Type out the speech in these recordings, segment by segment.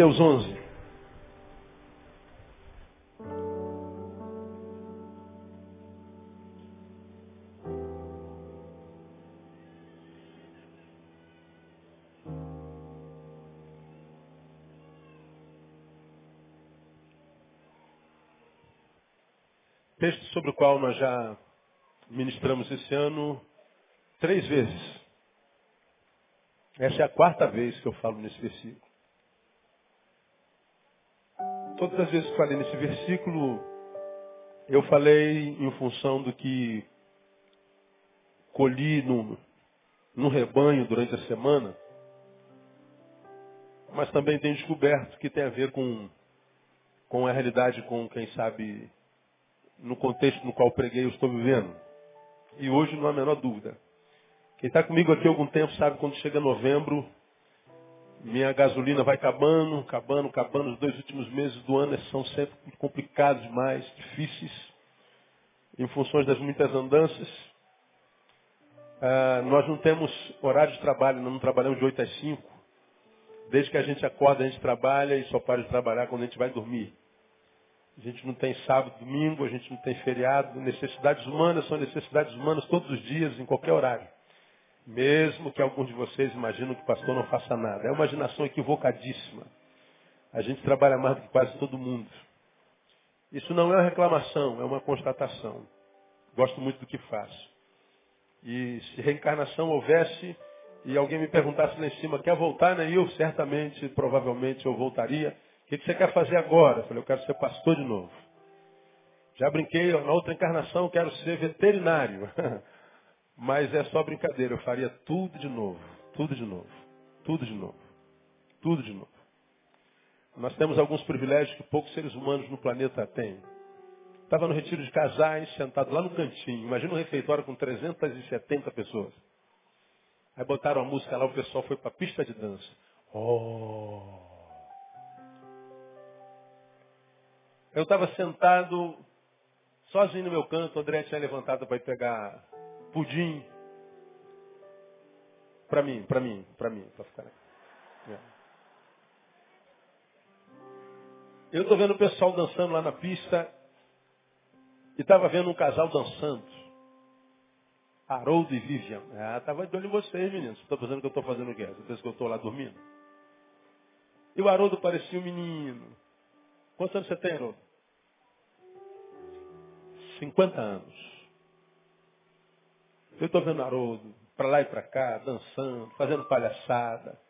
Mateus 11. Texto sobre o qual nós já ministramos esse ano três vezes. Essa é a quarta vez que eu falo nesse versículo. Todas as vezes que falei nesse versículo, eu falei em função do que colhi no, no rebanho durante a semana, mas também tenho descoberto que tem a ver com, com a realidade, com quem sabe, no contexto no qual preguei, eu estou vivendo. E hoje não há a menor dúvida. Quem está comigo aqui há algum tempo sabe quando chega novembro, minha gasolina vai acabando, acabando, acabando. Os dois últimos meses do ano são sempre complicados demais, difíceis, em funções das muitas andanças. Ah, nós não temos horário de trabalho, não trabalhamos de 8 às 5. Desde que a gente acorda, a gente trabalha e só para de trabalhar quando a gente vai dormir. A gente não tem sábado, domingo, a gente não tem feriado. Necessidades humanas são necessidades humanas todos os dias, em qualquer horário. Mesmo que alguns de vocês imaginam que o pastor não faça nada. É uma imaginação equivocadíssima. A gente trabalha mais do que quase todo mundo. Isso não é uma reclamação, é uma constatação. Gosto muito do que faço. E se reencarnação houvesse e alguém me perguntasse lá em cima, quer voltar, né? Eu certamente, provavelmente eu voltaria. O que você quer fazer agora? Eu falei, eu quero ser pastor de novo. Já brinquei, na outra encarnação quero ser veterinário. Mas é só brincadeira, eu faria tudo de novo, tudo de novo, tudo de novo, tudo de novo. Nós temos alguns privilégios que poucos seres humanos no planeta têm. Estava no retiro de casais, sentado lá no cantinho. Imagina um refeitório com 370 pessoas. Aí botaram a música lá, o pessoal foi para a pista de dança. Oh! Eu estava sentado sozinho no meu canto, André tinha levantado para ir pegar pudim. Para mim, para mim, para mim, para ficar. É. Eu estou vendo o pessoal dançando lá na pista e estava vendo um casal dançando. Haroldo e Vivian. Ah, estava de olho em vocês, meninos. Estou pensando que eu estou fazendo o quê? Você pensa que eu estou lá dormindo? E o Haroldo parecia um menino. Quantos anos você tem, Haroldo? 50 anos. Eu estou vendo Haroldo para lá e para cá, dançando, fazendo palhaçada,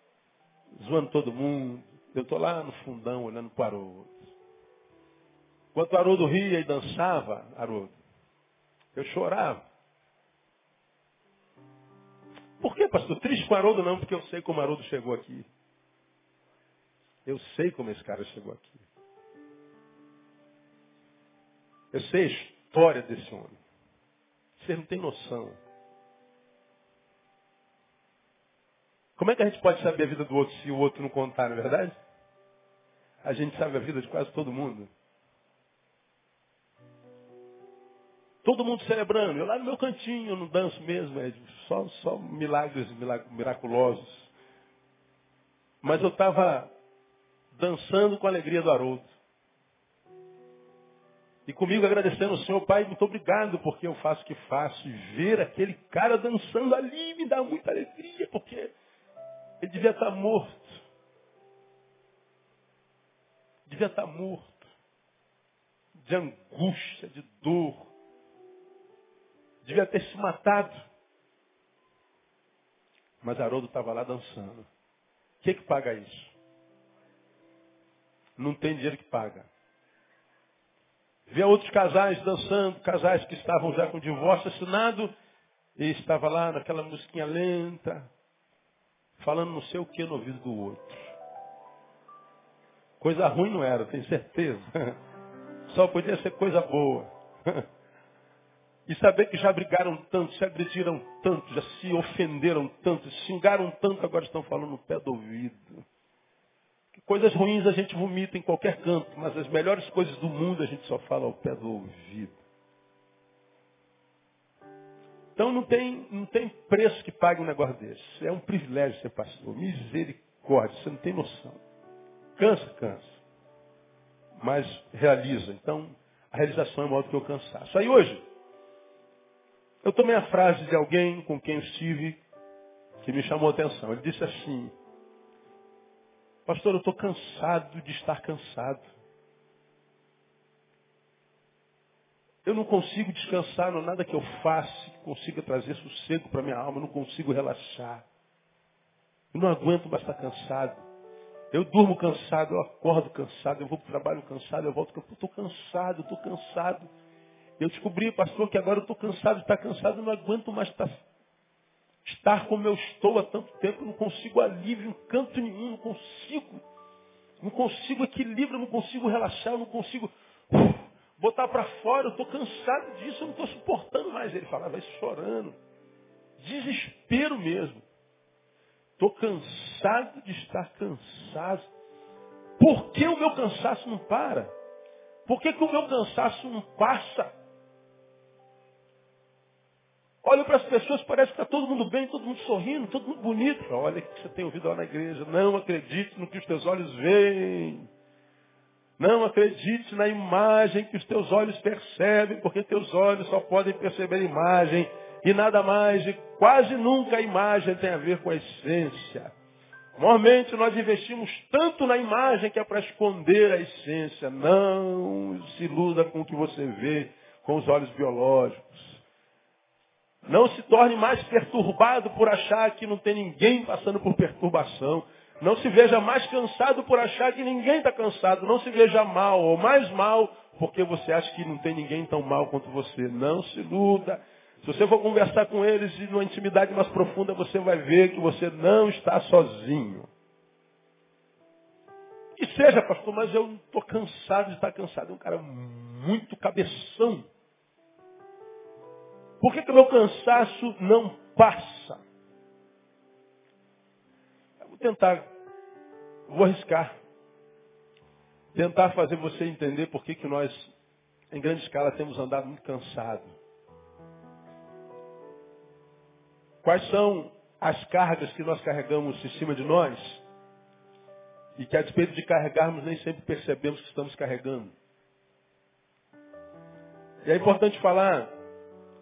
zoando todo mundo. Eu estou lá no fundão olhando para o Haroldo. Enquanto o Haroldo ria e dançava, Haroldo, eu chorava. Por que, pastor? Triste com o Haroldo não, porque eu sei como o Haroldo chegou aqui. Eu sei como esse cara chegou aqui. Eu sei a história desse homem. Você não tem noção. Como é que a gente pode saber a vida do outro se o outro não contar, não é verdade? A gente sabe a vida de quase todo mundo. Todo mundo celebrando. Eu lá no meu cantinho, eu não danço mesmo, é só, só milagres miraculosos. Mas eu estava dançando com a alegria do Haroldo. E comigo agradecendo ao Senhor, Pai, muito obrigado porque eu faço o que faço. E ver aquele cara dançando ali me dá muita alegria, porque ele devia estar morto. Devia estar morto. De angústia, de dor. Devia ter se matado. Mas Haroldo estava lá dançando. O que, que paga isso? Não tem dinheiro que paga. Via outros casais dançando, casais que estavam já com divórcio assinado, e estava lá naquela musiquinha lenta, falando não sei o que no ouvido do outro. Coisa ruim não era, tenho certeza. Só podia ser coisa boa. E saber que já brigaram tanto, se agrediram tanto, já se ofenderam tanto, xingaram tanto, agora estão falando no pé do ouvido. Coisas ruins a gente vomita em qualquer canto, mas as melhores coisas do mundo a gente só fala ao pé do ouvido. Então não tem, não tem preço que pague um negócio desse. É um privilégio ser pastor. Misericórdia, você não tem noção. Cansa, cansa. Mas realiza. Então, a realização é maior do que o cansaço. Aí hoje, eu tomei a frase de alguém com quem eu estive que me chamou a atenção. Ele disse assim, pastor, eu estou cansado de estar cansado. Eu não consigo descansar no nada que eu faça que consiga trazer sossego para minha alma. Eu não consigo relaxar. Eu não aguento mais estar cansado. Eu durmo cansado, eu acordo cansado, eu vou para o trabalho cansado, eu volto cansado. Estou cansado, estou cansado. Eu descobri, pastor, que agora eu estou cansado estar cansado, eu não aguento mais estar, estar como eu estou há tanto tempo, eu não consigo alívio em canto nenhum, não consigo. Não consigo equilíbrio, não consigo relaxar, não consigo botar para fora, eu estou cansado disso, eu não estou suportando mais. Ele falava isso chorando. Desespero mesmo. Estou cansado de estar cansado. Por que o meu cansaço não para? Por que, que o meu cansaço não passa? Olha para as pessoas, parece que está todo mundo bem, todo mundo sorrindo, todo mundo bonito. Olha o que você tem ouvido lá na igreja. Não acredite no que os teus olhos veem. Não acredite na imagem que os teus olhos percebem, porque teus olhos só podem perceber a imagem e nada mais. E quase nunca a imagem tem a ver com a essência. Normalmente nós investimos tanto na imagem que é para esconder a essência. Não se iluda com o que você vê com os olhos biológicos. Não se torne mais perturbado por achar que não tem ninguém passando por perturbação. Não se veja mais cansado por achar que ninguém está cansado. Não se veja mal ou mais mal porque você acha que não tem ninguém tão mal quanto você. Não se iluda. Se você for conversar com eles e numa intimidade mais profunda, você vai ver que você não está sozinho. Que seja, pastor, mas eu estou cansado de estar cansado. É um cara muito cabeção. Por que, que o meu cansaço não passa? Eu vou tentar, vou arriscar. Tentar fazer você entender por que, que nós, em grande escala, temos andado muito cansado. Quais são as cargas que nós carregamos em cima de nós e que a despeito de carregarmos nem sempre percebemos que estamos carregando. E é importante falar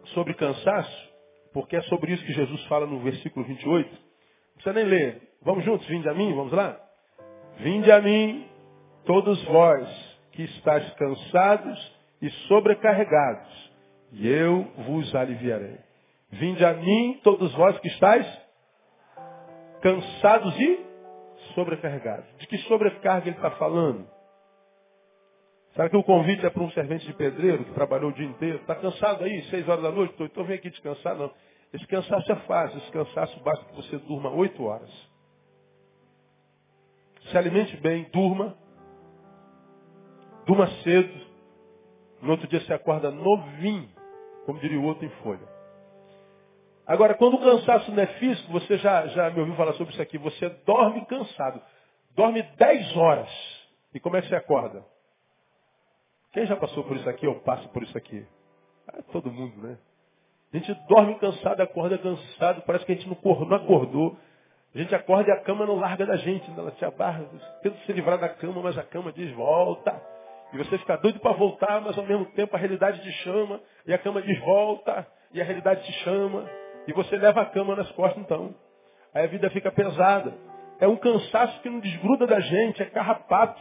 sobre cansaço, porque é sobre isso que Jesus fala no versículo 28. Não precisa nem ler. Vamos juntos, vinde a mim, vamos lá? Vinde a mim, todos vós que estáis cansados e sobrecarregados, e eu vos aliviarei. Vinde a mim, todos vós que estáis cansados e sobrecarregados. De que sobrecarga ele está falando? Será que o convite é para um servente de pedreiro que trabalhou o dia inteiro? Está cansado aí, seis horas da noite? Então vem aqui descansar. Não. Esse cansaço é fácil. Esse cansaço basta que você durma oito horas. Se alimente bem, durma. Durma cedo. No outro dia você acorda novinho, como diria o outro em folha. Agora, quando o cansaço não é físico, você já, já me ouviu falar sobre isso aqui, você dorme cansado. Dorme dez horas. E como é que você acorda? Quem já passou por isso aqui ou passa por isso aqui? Ah, todo mundo, né? A gente dorme cansado, acorda cansado, parece que a gente não acordou. A gente acorda e a cama não larga da gente. Ela te abarra, tenta se livrar da cama, mas a cama diz volta. E você fica doido para voltar, mas ao mesmo tempo a realidade te chama, e a cama diz volta, e a realidade te chama, e você leva a cama nas costas então. Aí a vida fica pesada. É um cansaço que não desgruda da gente, é carrapato.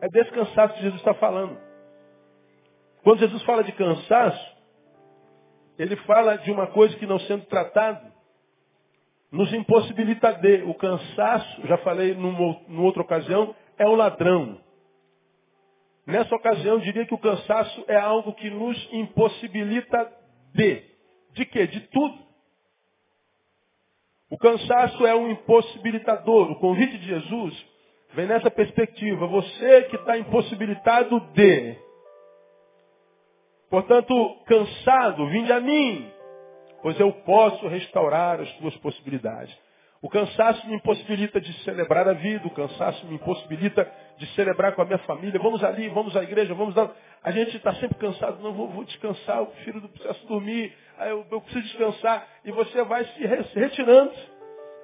É desse cansaço que Jesus está falando. Quando Jesus fala de cansaço, ele fala de uma coisa que não sendo tratado, nos impossibilita de. O cansaço, já falei numa, numa outra ocasião, é o ladrão. Nessa ocasião, eu diria que o cansaço é algo que nos impossibilita de. De quê? De tudo. O cansaço é um impossibilitador. O convite de Jesus Vem nessa perspectiva. Você que está impossibilitado de. Portanto, cansado, vinde a mim, pois eu posso restaurar as tuas possibilidades. O cansaço me impossibilita de celebrar a vida, o cansaço me impossibilita de celebrar com a minha família. Vamos ali, vamos à igreja, vamos lá. A gente está sempre cansado, não vou, vou, descansar, eu prefiro do processo dormir, eu, eu preciso descansar. E você vai se retirando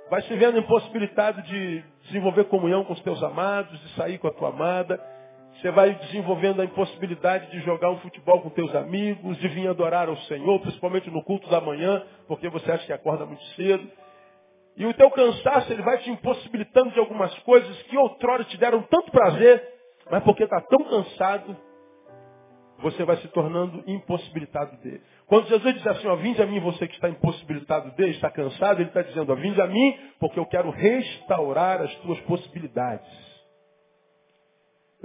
vai se vendo impossibilitado de desenvolver comunhão com os teus amados, de sair com a tua amada. Você vai desenvolvendo a impossibilidade de jogar um futebol com teus amigos, de vir adorar ao Senhor, principalmente no culto da manhã, porque você acha que acorda muito cedo. E o teu cansaço, ele vai te impossibilitando de algumas coisas que outrora te deram tanto prazer, mas porque está tão cansado, você vai se tornando impossibilitado dele. Quando Jesus diz assim, ó, vinde a mim você que está impossibilitado dele, está cansado, ele está dizendo, ó, vinde a mim porque eu quero restaurar as tuas possibilidades.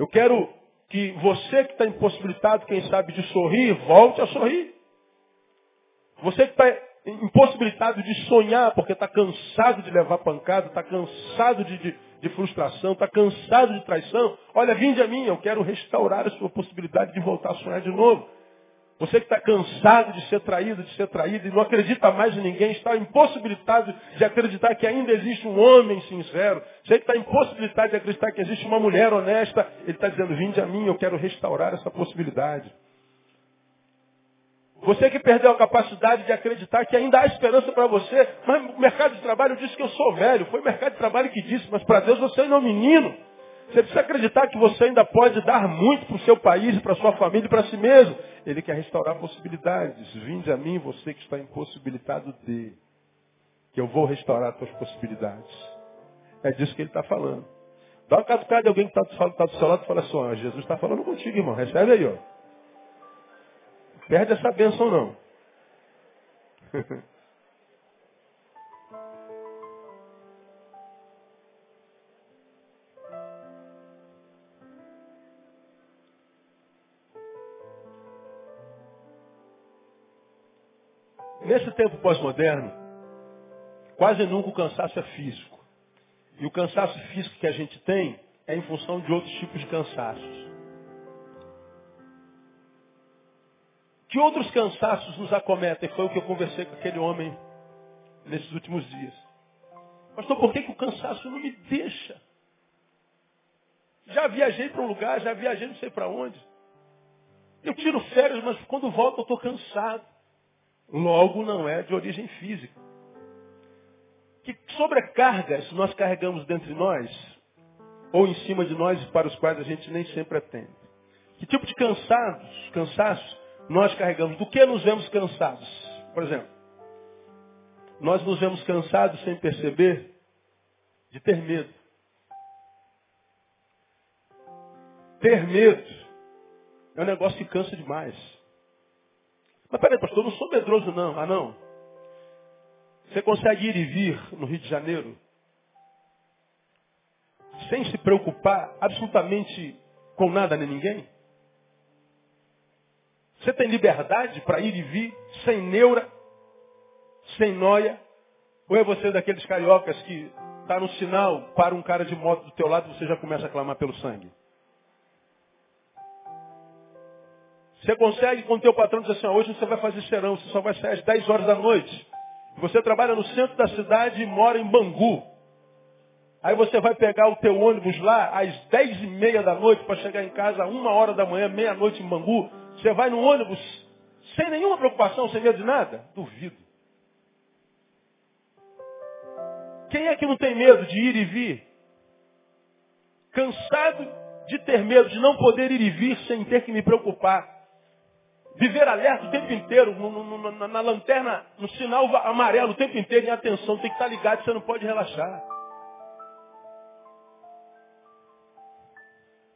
Eu quero que você que está impossibilitado, quem sabe, de sorrir, volte a sorrir. Você que está impossibilitado de sonhar, porque está cansado de levar pancada, está cansado de, de, de frustração, está cansado de traição. Olha, vinde a mim, eu quero restaurar a sua possibilidade de voltar a sonhar de novo. Você que está cansado de ser traído, de ser traído e não acredita mais em ninguém, está impossibilitado de acreditar que ainda existe um homem sincero. Você que está impossibilitado de acreditar que existe uma mulher honesta, ele está dizendo, vinde a mim, eu quero restaurar essa possibilidade. Você que perdeu a capacidade de acreditar que ainda há esperança para você, mas o mercado de trabalho disse que eu sou velho. Foi o mercado de trabalho que disse, mas para Deus você ainda é um menino. Você precisa acreditar que você ainda pode dar muito para o seu país, para a sua família e para si mesmo. Ele quer restaurar possibilidades. Vinde a mim, você que está impossibilitado de. Que eu vou restaurar as tuas possibilidades. É disso que ele está falando. Dá uma catucada de alguém que está tá do seu lado e fala assim, ó, Jesus está falando contigo, irmão. Recebe aí, ó. Perde essa bênção não. Nesse tempo pós-moderno, quase nunca o cansaço é físico. E o cansaço físico que a gente tem é em função de outros tipos de cansaços. Que outros cansaços nos acometem? Foi o que eu conversei com aquele homem nesses últimos dias. Pastor, por que, que o cansaço não me deixa? Já viajei para um lugar, já viajei não sei para onde. Eu tiro férias, mas quando volto eu estou cansado. Logo não é de origem física. Que sobrecargas nós carregamos dentro de nós, ou em cima de nós, para os quais a gente nem sempre atende? Que tipo de cansados, cansaços nós carregamos. Do que nos vemos cansados? Por exemplo, nós nos vemos cansados sem perceber de ter medo. Ter medo é um negócio que cansa demais. Mas peraí, pastor, eu não sou medroso não. Ah não. Você consegue ir e vir no Rio de Janeiro sem se preocupar absolutamente com nada nem ninguém? Você tem liberdade para ir e vir, sem neura, sem noia? Ou é você daqueles cariocas que está no sinal, para um cara de moto do teu lado e você já começa a clamar pelo sangue? Você consegue com o teu patrão dizer assim, hoje você vai fazer serão, você só vai sair às 10 horas da noite. Você trabalha no centro da cidade e mora em Bangu. Aí você vai pegar o teu ônibus lá às 10 e meia da noite para chegar em casa uma hora da manhã, meia-noite em Bangu. Você vai no ônibus sem nenhuma preocupação, sem medo de nada? Duvido. Quem é que não tem medo de ir e vir? Cansado de ter medo de não poder ir e vir sem ter que me preocupar. Viver alerta o tempo inteiro, no, no, na, na, lanterna, no sinal amarelo o tempo inteiro, em atenção, tem que estar ligado, você não pode relaxar.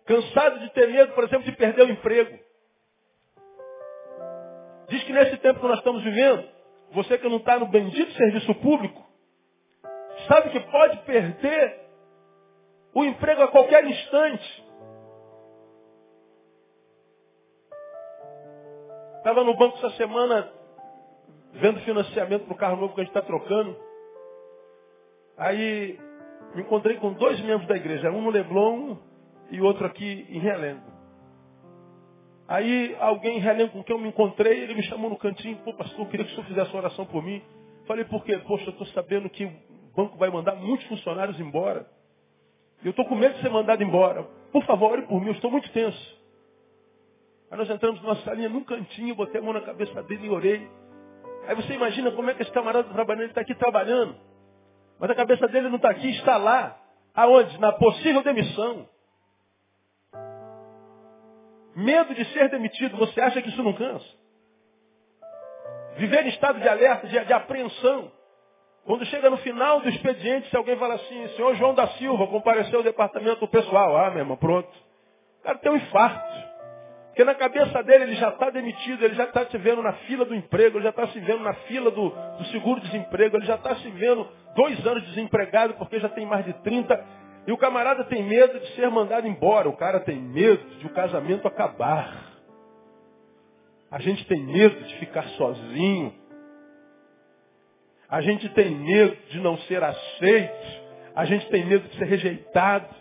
Cansado de ter medo, por exemplo, de perder o emprego. Diz que nesse tempo que nós estamos vivendo, você que não está no bendito serviço público, sabe que pode perder o emprego a qualquer instante. Estava no banco essa semana vendo financiamento para o carro novo que a gente está trocando. Aí me encontrei com dois membros da igreja, um no Leblon e outro aqui em Realengo. Aí alguém relembra com quem eu me encontrei, ele me chamou no cantinho, pô pastor, eu queria que o senhor fizesse uma oração por mim. Falei, por quê? Poxa, eu estou sabendo que o banco vai mandar muitos funcionários embora. Eu estou com medo de ser mandado embora. Por favor, ore por mim, eu estou muito tenso. Aí nós entramos numa salinha num cantinho, botei a mão na cabeça dele e orei. Aí você imagina como é que esse camarada trabalhando, está aqui trabalhando. Mas a cabeça dele não está aqui, está lá. Aonde? Na possível demissão. Medo de ser demitido. Você acha que isso não cansa? Viver em estado de alerta, de, de apreensão. Quando chega no final do expediente, se alguém fala assim, senhor João da Silva, compareceu ao departamento pessoal. Ah, meu irmão, pronto. O cara tem um infarto. Porque na cabeça dele ele já está demitido, ele já está se vendo na fila do emprego, ele já está se vendo na fila do, do seguro-desemprego, ele já está se vendo dois anos desempregado porque já tem mais de 30. E o camarada tem medo de ser mandado embora, o cara tem medo de o casamento acabar. A gente tem medo de ficar sozinho. A gente tem medo de não ser aceito. A gente tem medo de ser rejeitado.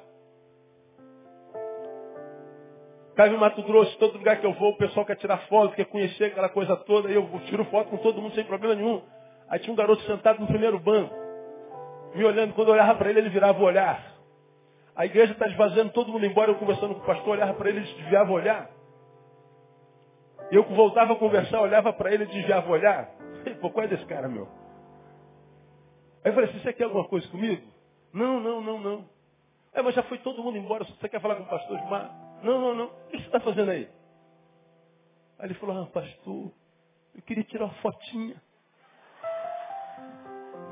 Caiu em Mato Grosso, todo lugar que eu vou, o pessoal quer tirar foto, quer conhecer aquela coisa toda, e eu tiro foto com todo mundo sem problema nenhum. Aí tinha um garoto sentado no primeiro banco, me olhando, quando eu olhava para ele, ele virava o olhar. A igreja está esvaziando, todo mundo embora, eu conversando com o pastor, olhava para ele, ele desviava o olhar. Eu voltava a conversar, olhava para ele, desviava o olhar. Pô, qual é desse cara, meu? Aí eu falei assim, você quer alguma coisa comigo? Não, não, não, não. É, mas já foi todo mundo embora, você quer falar com o pastor Gilmar? Não, não, não. O que você está fazendo aí? Aí ele falou, ah, pastor, eu queria tirar uma fotinha.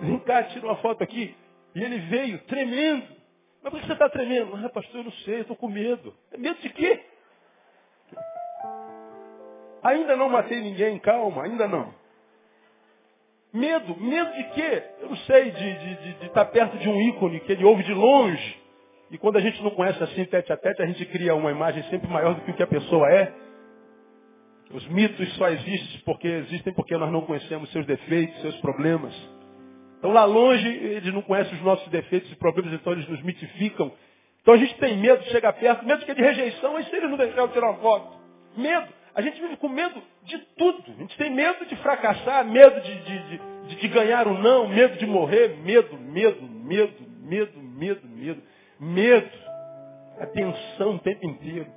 Vem cá, tira uma foto aqui. E ele veio tremendo. Mas por que você está tremendo? Ah, pastor, eu não sei, eu estou com medo. É medo de quê? Ainda não matei ninguém, calma, ainda não. Medo, medo de quê? Eu não sei, de, de, de, de estar perto de um ícone que ele ouve de longe. E quando a gente não conhece assim tete a tete, a gente cria uma imagem sempre maior do que o que a pessoa é. Os mitos só existem porque existem porque nós não conhecemos seus defeitos, seus problemas. Então lá longe eles não conhecem os nossos defeitos e problemas, então eles nos mitificam. Então a gente tem medo de chegar perto, medo que é de rejeição, e se eles não deixarem tirar uma foto? Medo. A gente vive com medo de tudo. A gente tem medo de fracassar, medo de, de, de, de ganhar o não, medo de morrer, medo, medo, medo, medo, medo, medo medo, a tensão o tempo inteiro.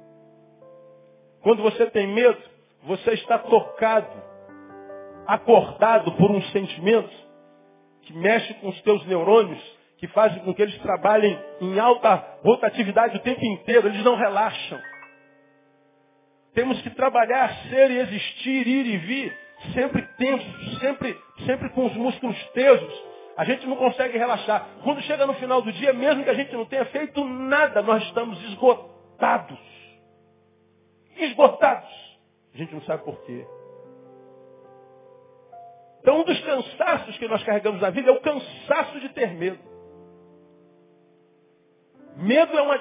Quando você tem medo, você está tocado, acordado por um sentimento que mexe com os teus neurônios, que faz com que eles trabalhem em alta rotatividade o tempo inteiro, eles não relaxam. Temos que trabalhar, ser e existir, ir e vir, sempre tensos, sempre, sempre com os músculos tesos, a gente não consegue relaxar. Quando chega no final do dia, mesmo que a gente não tenha feito nada, nós estamos esgotados. Esgotados. A gente não sabe por quê. Então, um dos cansaços que nós carregamos na vida é o cansaço de ter medo. Medo é uma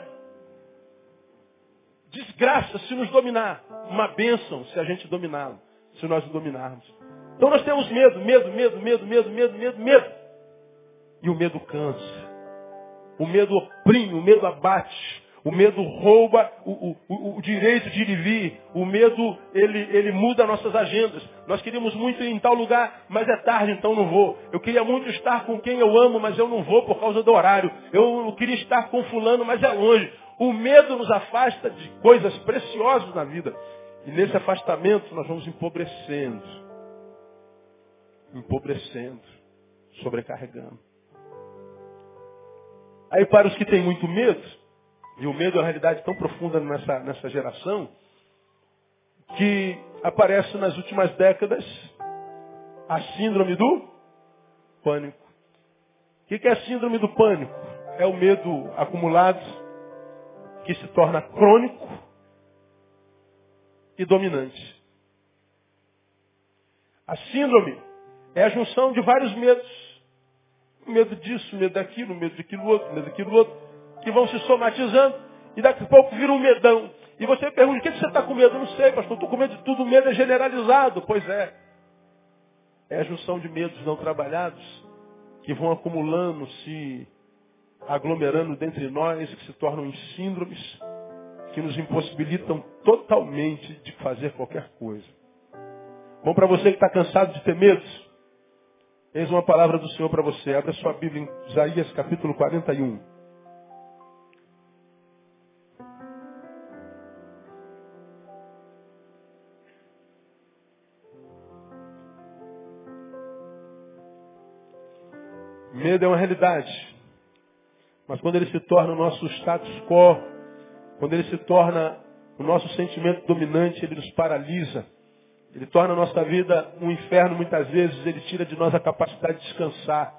desgraça se nos dominar. Uma bênção se a gente dominá-lo, se nós o dominarmos. Então nós temos medo, medo, medo, medo, medo, medo, medo, medo. E o medo cansa. O medo oprime, o medo abate. O medo rouba o, o, o, direito de ir e vir. O medo, ele, ele muda nossas agendas. Nós queríamos muito ir em tal lugar, mas é tarde, então não vou. Eu queria muito estar com quem eu amo, mas eu não vou por causa do horário. Eu queria estar com fulano, mas é longe. O medo nos afasta de coisas preciosas na vida. E nesse afastamento nós vamos empobrecendo. Empobrecendo. Sobrecarregando. Aí para os que têm muito medo, e o medo é uma realidade tão profunda nessa, nessa geração, que aparece nas últimas décadas a síndrome do pânico. O que é a síndrome do pânico? É o medo acumulado que se torna crônico e dominante. A síndrome é a junção de vários medos medo disso, medo daquilo, medo daquilo outro, medo daquilo outro, que vão se somatizando e daqui a pouco vira um medão. E você pergunta, o que você está com medo? Eu não sei, pastor, estou com medo de tudo, o medo é generalizado. Pois é. É a junção de medos não trabalhados que vão acumulando, se aglomerando dentre nós, que se tornam em síndromes, que nos impossibilitam totalmente de fazer qualquer coisa. Bom, para você que está cansado de ter medos, Eis uma palavra do Senhor para você. Abra sua Bíblia em Isaías capítulo 41. Medo é uma realidade. Mas quando ele se torna o nosso status quo, quando ele se torna o nosso sentimento dominante, ele nos paralisa. Ele torna a nossa vida um inferno muitas vezes, ele tira de nós a capacidade de descansar.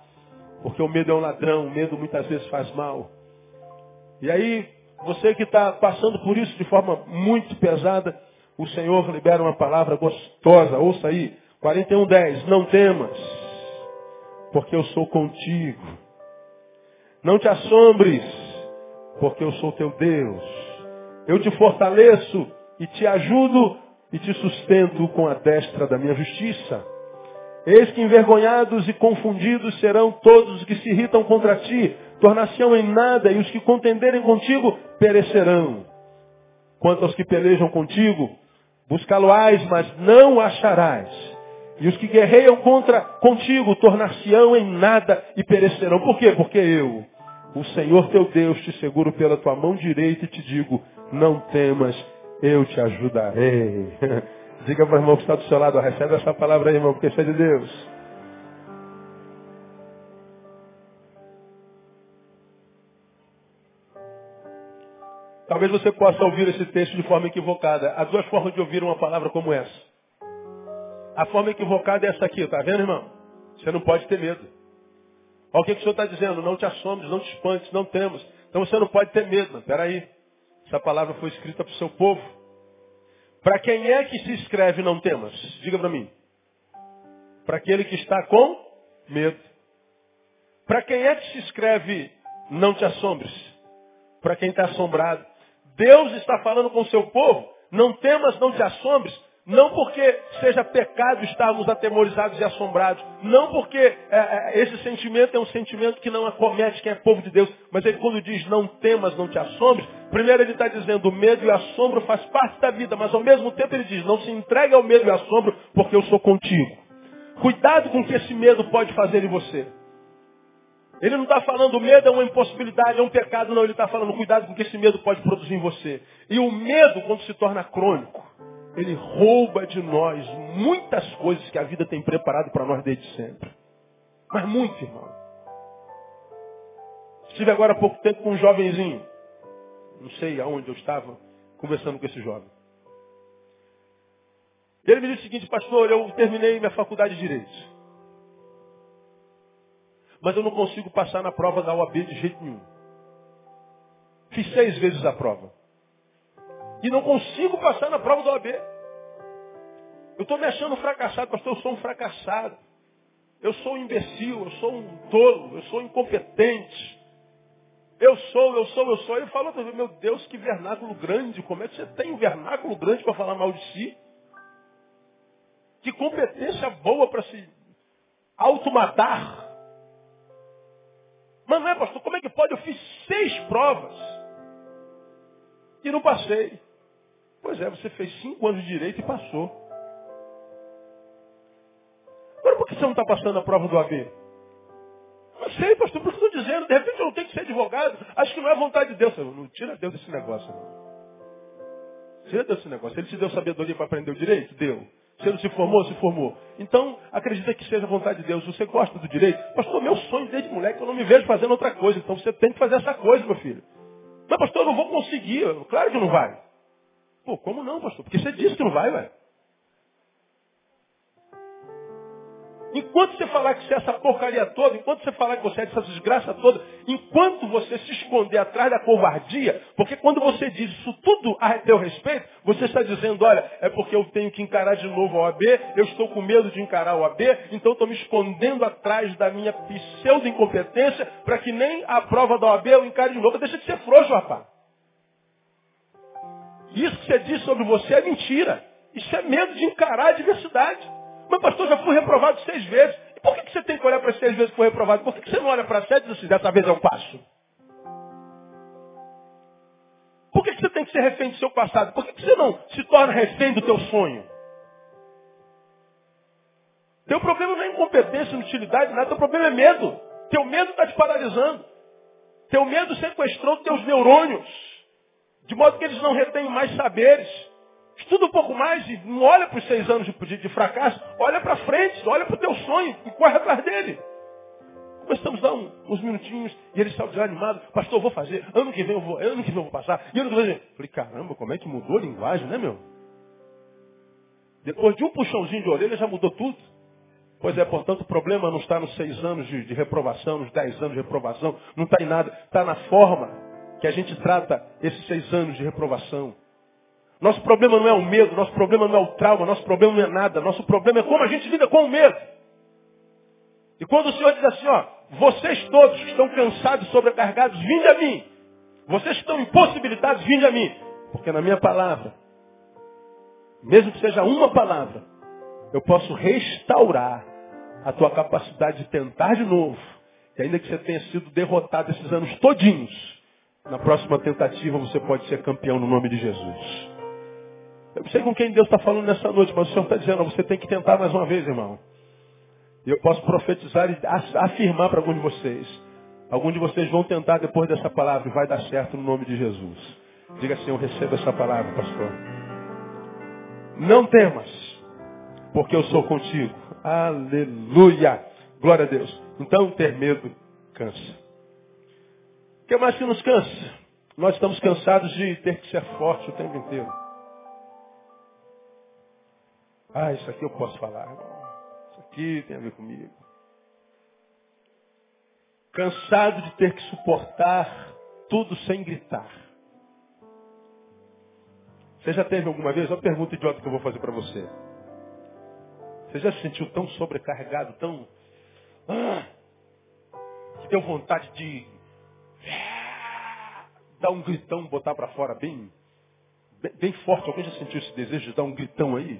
Porque o medo é um ladrão, o medo muitas vezes faz mal. E aí, você que está passando por isso de forma muito pesada, o Senhor libera uma palavra gostosa. Ouça aí, 41.10. Não temas, porque eu sou contigo. Não te assombres, porque eu sou teu Deus. Eu te fortaleço e te ajudo e te sustento com a destra da minha justiça. Eis que envergonhados e confundidos serão todos os que se irritam contra ti, tornar-se-ão em nada, e os que contenderem contigo perecerão. Quanto aos que pelejam contigo, buscá-lo-ás, mas não acharás. E os que guerreiam contra contigo tornar-se-ão em nada e perecerão. Por quê? Porque eu, o Senhor teu Deus, te seguro pela tua mão direita e te digo, não temas, eu te ajudarei. Diga para o irmão que está do seu lado, recebe essa palavra aí, irmão, porque isso é de Deus. Talvez você possa ouvir esse texto de forma equivocada. Há duas formas de ouvir uma palavra como essa. A forma equivocada é essa aqui, tá vendo, irmão? Você não pode ter medo. Olha o que, que o Senhor está dizendo. Não te assombres, não te espantes, não temos. Então você não pode ter medo. Espera aí. Essa palavra foi escrita para o seu povo. Para quem é que se escreve não temas? Diga para mim. Para aquele que está com medo. Para quem é que se escreve não te assombres? Para quem está assombrado. Deus está falando com o seu povo. Não temas, não te assombres. Não porque seja pecado estarmos atemorizados e assombrados. Não porque é, é, esse sentimento é um sentimento que não acomete quem é povo de Deus. Mas ele quando diz não temas, não te assombres, primeiro ele está dizendo o medo e o assombro faz parte da vida. Mas ao mesmo tempo ele diz, não se entregue ao medo e ao assombro, porque eu sou contigo. Cuidado com o que esse medo pode fazer em você. Ele não está falando medo é uma impossibilidade, é um pecado, não. Ele está falando cuidado com o que esse medo pode produzir em você. E o medo, quando se torna crônico, ele rouba de nós muitas coisas que a vida tem preparado para nós desde sempre. Mas muito, irmão. Estive agora há pouco tempo com um jovenzinho. Não sei aonde eu estava, conversando com esse jovem. Ele me disse o seguinte, pastor, eu terminei minha faculdade de Direito. Mas eu não consigo passar na prova da OAB de jeito nenhum. Fiz seis vezes a prova. E não consigo passar na prova do OAB. Eu estou me achando fracassado, pastor, eu sou um fracassado. Eu sou um imbecil, eu sou um tolo, eu sou incompetente. Eu sou, eu sou, eu sou. Ele falou, meu Deus, que vernáculo grande. Como é que você tem um vernáculo grande para falar mal de si? Que competência boa para se automatar. Mas não é, pastor, como é que pode? Eu fiz seis provas e não passei. Pois é, você fez cinco anos de direito e passou. Agora por que você não está passando a prova do AB? Não sei, pastor, por que estou dizendo? De repente eu não tenho que ser advogado. Acho que não é vontade de Deus. Não tira Deus desse negócio, não. Tira Deus desse negócio. Ele te deu sabedoria para aprender o direito? Deu. Você não se formou? Se formou. Então, acredita que seja vontade de Deus. Você gosta do direito? Pastor, meu sonho desde moleque, eu não me vejo fazendo outra coisa. Então você tem que fazer essa coisa, meu filho. Mas, pastor, eu não vou conseguir. Claro que não vai. Pô, como não, pastor? Porque você disse que não vai, velho. Enquanto você falar que você é essa porcaria toda, enquanto você falar que você é essa desgraça toda, enquanto você se esconder atrás da covardia, porque quando você diz isso tudo a teu respeito, você está dizendo, olha, é porque eu tenho que encarar de novo a OAB, eu estou com medo de encarar a OAB, então estou me escondendo atrás da minha pseudo-incompetência para que nem a prova da OAB eu encare de novo. Deixa de ser frouxo, rapaz. Isso que você diz sobre você é mentira. Isso é medo de encarar a adversidade. Mas pastor, já fui reprovado seis vezes. E por que, você tem que olhar para seis vezes que foi reprovado? Por que, você não olha para sete e diz assim, dessa vez eu passo? Por que, que você tem que ser refém do seu passado? Por que, que você não se torna refém do teu sonho? Teu problema não é incompetência, inutilidade, nada. Teu problema é medo. Teu medo está te paralisando. Teu medo sequestrou teus neurônios. De modo que eles não retêm mais saberes. Estuda um pouco mais e não olha para os seis anos de, fracasso. Olha para frente, olha para o teu sonho e corre atrás dele. Estamos lá um, uns minutinhos e ele está desanimado. Pastor, eu vou fazer. Ano que vem eu vou, ano que vem eu vou passar. E ano que vem eu Falei, caramba, como é que mudou a linguagem, né, meu? Depois de um puxãozinho de orelha já mudou tudo. Pois é, portanto, o problema não está nos seis anos de, de reprovação, nos dez anos de reprovação, não está em nada. Está na forma que a gente trata esses seis anos de reprovação. Nosso problema não é o medo, nosso problema não é o trauma, nosso problema não é nada. Nosso problema é como a gente lida com o medo. E quando o Senhor diz assim, ó, vocês todos que estão cansados, sobrecarregados, vinde a mim. Vocês que estão impossibilitados, vinde a mim. Porque na minha palavra, mesmo que seja uma palavra, eu posso restaurar a tua capacidade de tentar de novo. E ainda que você tenha sido derrotado esses anos todinhos, na próxima tentativa você pode ser campeão no nome de Jesus. Eu não sei com quem Deus está falando nessa noite, mas o Senhor está dizendo, você tem que tentar mais uma vez, irmão. E eu posso profetizar e afirmar para alguns de vocês. Alguns de vocês vão tentar depois dessa palavra e vai dar certo no nome de Jesus. Diga assim, eu recebo essa palavra, pastor. Não temas, porque eu sou contigo. Aleluia. Glória a Deus. Então, ter medo cansa. O que mais que nos cansa? Nós estamos cansados de ter que ser forte o tempo inteiro. Ah, isso aqui eu posso falar, irmão aqui tem a ver comigo. Cansado de ter que suportar tudo sem gritar. Você já teve alguma vez? Uma pergunta idiota que eu vou fazer para você. Você já se sentiu tão sobrecarregado, tão. Ah, que deu vontade de. Dar um gritão, botar para fora bem, bem, bem forte. Alguém já sentiu esse desejo de dar um gritão aí?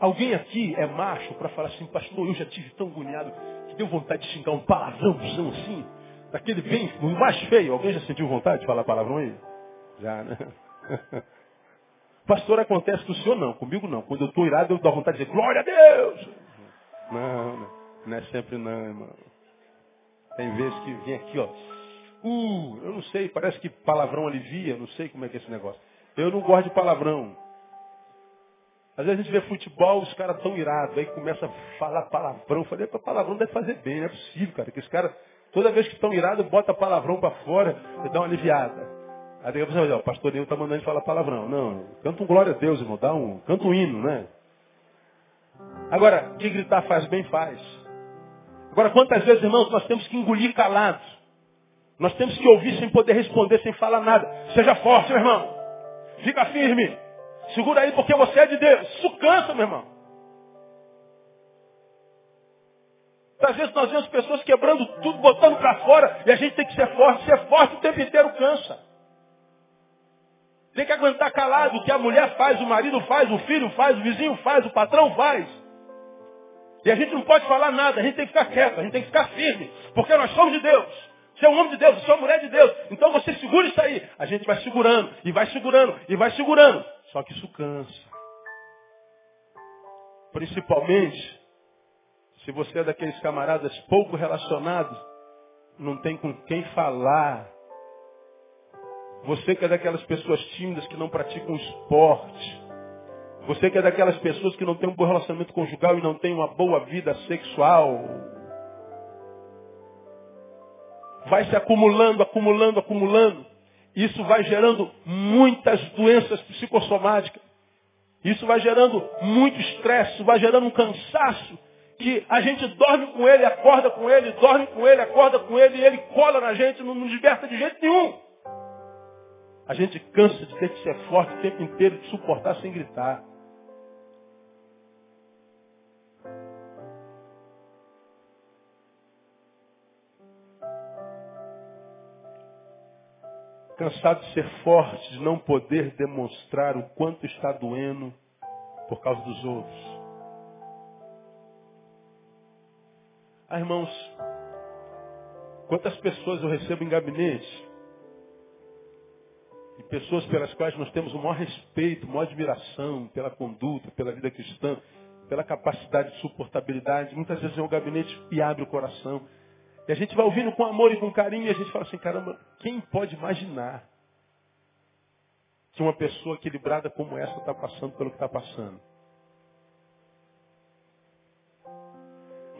Alguém aqui é macho para falar assim, pastor, eu já tive tão agoniado que deu vontade de xingar um palavrãozão assim, daquele bem, mais feio. Alguém já sentiu vontade de falar palavrão aí? Já, né? Pastor, acontece com o senhor não, comigo não. Quando eu estou irado, eu dou vontade de dizer, glória a Deus! Não, não é sempre não, irmão. Tem vezes que vem aqui, ó. Uh, eu não sei, parece que palavrão alivia, não sei como é que é esse negócio. Eu não gosto de palavrão. Às vezes a gente vê futebol, os caras tão irados, aí começa a falar palavrão. Eu falei, palavrão deve fazer bem, não é possível, cara. Que os caras, toda vez que estão irados, bota palavrão para fora e dá uma aliviada. Aí daqui a pouco o pastor Nil tá mandando falar palavrão. Não, canta um glória a Deus, irmão, dá um, canta um hino, né? Agora, que gritar faz bem, faz. Agora, quantas vezes, irmãos, nós temos que engolir calados. Nós temos que ouvir sem poder responder, sem falar nada. Seja forte, meu irmão. Fica firme. Segura aí porque você é de Deus. Isso cansa, meu irmão. Às vezes nós vemos pessoas quebrando tudo, botando para fora, e a gente tem que ser forte. Ser forte o tempo inteiro cansa. Tem que aguentar calado o que a mulher faz, o marido faz, o filho faz, o vizinho faz, o patrão faz. E a gente não pode falar nada, a gente tem que ficar quieto, a gente tem que ficar firme, porque nós somos de Deus. Você é um homem de Deus, você é uma mulher de Deus. Então você segura isso aí. A gente vai segurando, e vai segurando, e vai segurando. Só que isso cansa. Principalmente se você é daqueles camaradas pouco relacionados, não tem com quem falar. Você que é daquelas pessoas tímidas que não praticam esporte. Você que é daquelas pessoas que não tem um bom relacionamento conjugal e não tem uma boa vida sexual. Vai se acumulando, acumulando, acumulando. Isso vai gerando muitas doenças psicossomáticas. Isso vai gerando muito estresse, vai gerando um cansaço que a gente dorme com ele, acorda com ele, dorme com ele, acorda com ele, e ele cola na gente, não nos liberta de jeito nenhum. A gente cansa de ter que ser forte o tempo inteiro, de suportar sem gritar. Cansado de ser forte, de não poder demonstrar o quanto está doendo por causa dos outros. Ah, irmãos, quantas pessoas eu recebo em gabinete? E pessoas pelas quais nós temos o maior respeito, maior admiração pela conduta, pela vida cristã, pela capacidade de suportabilidade. Muitas vezes é um gabinete e abre o coração. E a gente vai ouvindo com amor e com carinho e a gente fala assim, caramba, quem pode imaginar que uma pessoa equilibrada como essa está passando pelo que está passando?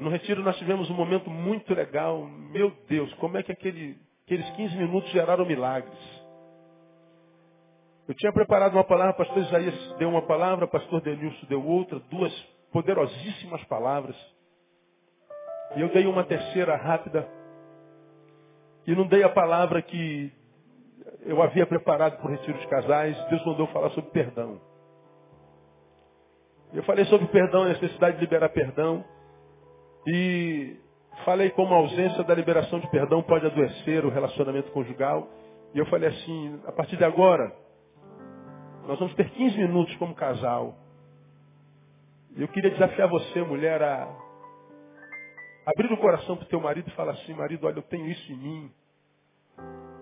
No retiro nós tivemos um momento muito legal. Meu Deus, como é que aquele, aqueles 15 minutos geraram milagres. Eu tinha preparado uma palavra, pastor Isaías deu uma palavra, pastor Denilson deu outra, duas poderosíssimas palavras. E eu dei uma terceira rápida. E não dei a palavra que eu havia preparado para o retiro de casais. Deus mandou falar sobre perdão. Eu falei sobre perdão, a necessidade de liberar perdão. E falei como a ausência da liberação de perdão pode adoecer o relacionamento conjugal. E eu falei assim, a partir de agora, nós vamos ter 15 minutos como casal. Eu queria desafiar você, mulher, a abrir o coração para o teu marido e falar assim, marido, olha, eu tenho isso em mim.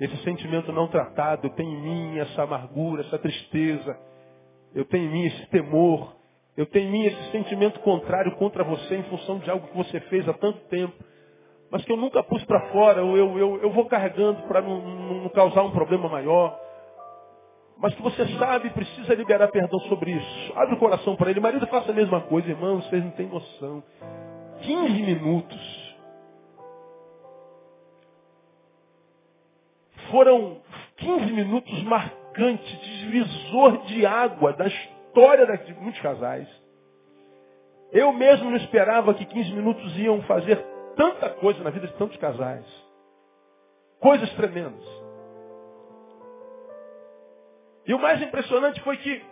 Esse sentimento não tratado, eu tenho em mim essa amargura, essa tristeza. Eu tenho em mim esse temor. Eu tenho em mim esse sentimento contrário contra você em função de algo que você fez há tanto tempo, mas que eu nunca pus para fora, eu, eu, eu, vou carregando para não, não causar um problema maior. Mas que você sabe, precisa liberar perdão sobre isso. Abre o coração para ele. Marido, faça a mesma coisa, irmão, vocês não têm noção. 15 minutos. Foram 15 minutos marcantes, divisor de água da história de muitos casais. Eu mesmo não esperava que 15 minutos iam fazer tanta coisa na vida de tantos casais. Coisas tremendas. E o mais impressionante foi que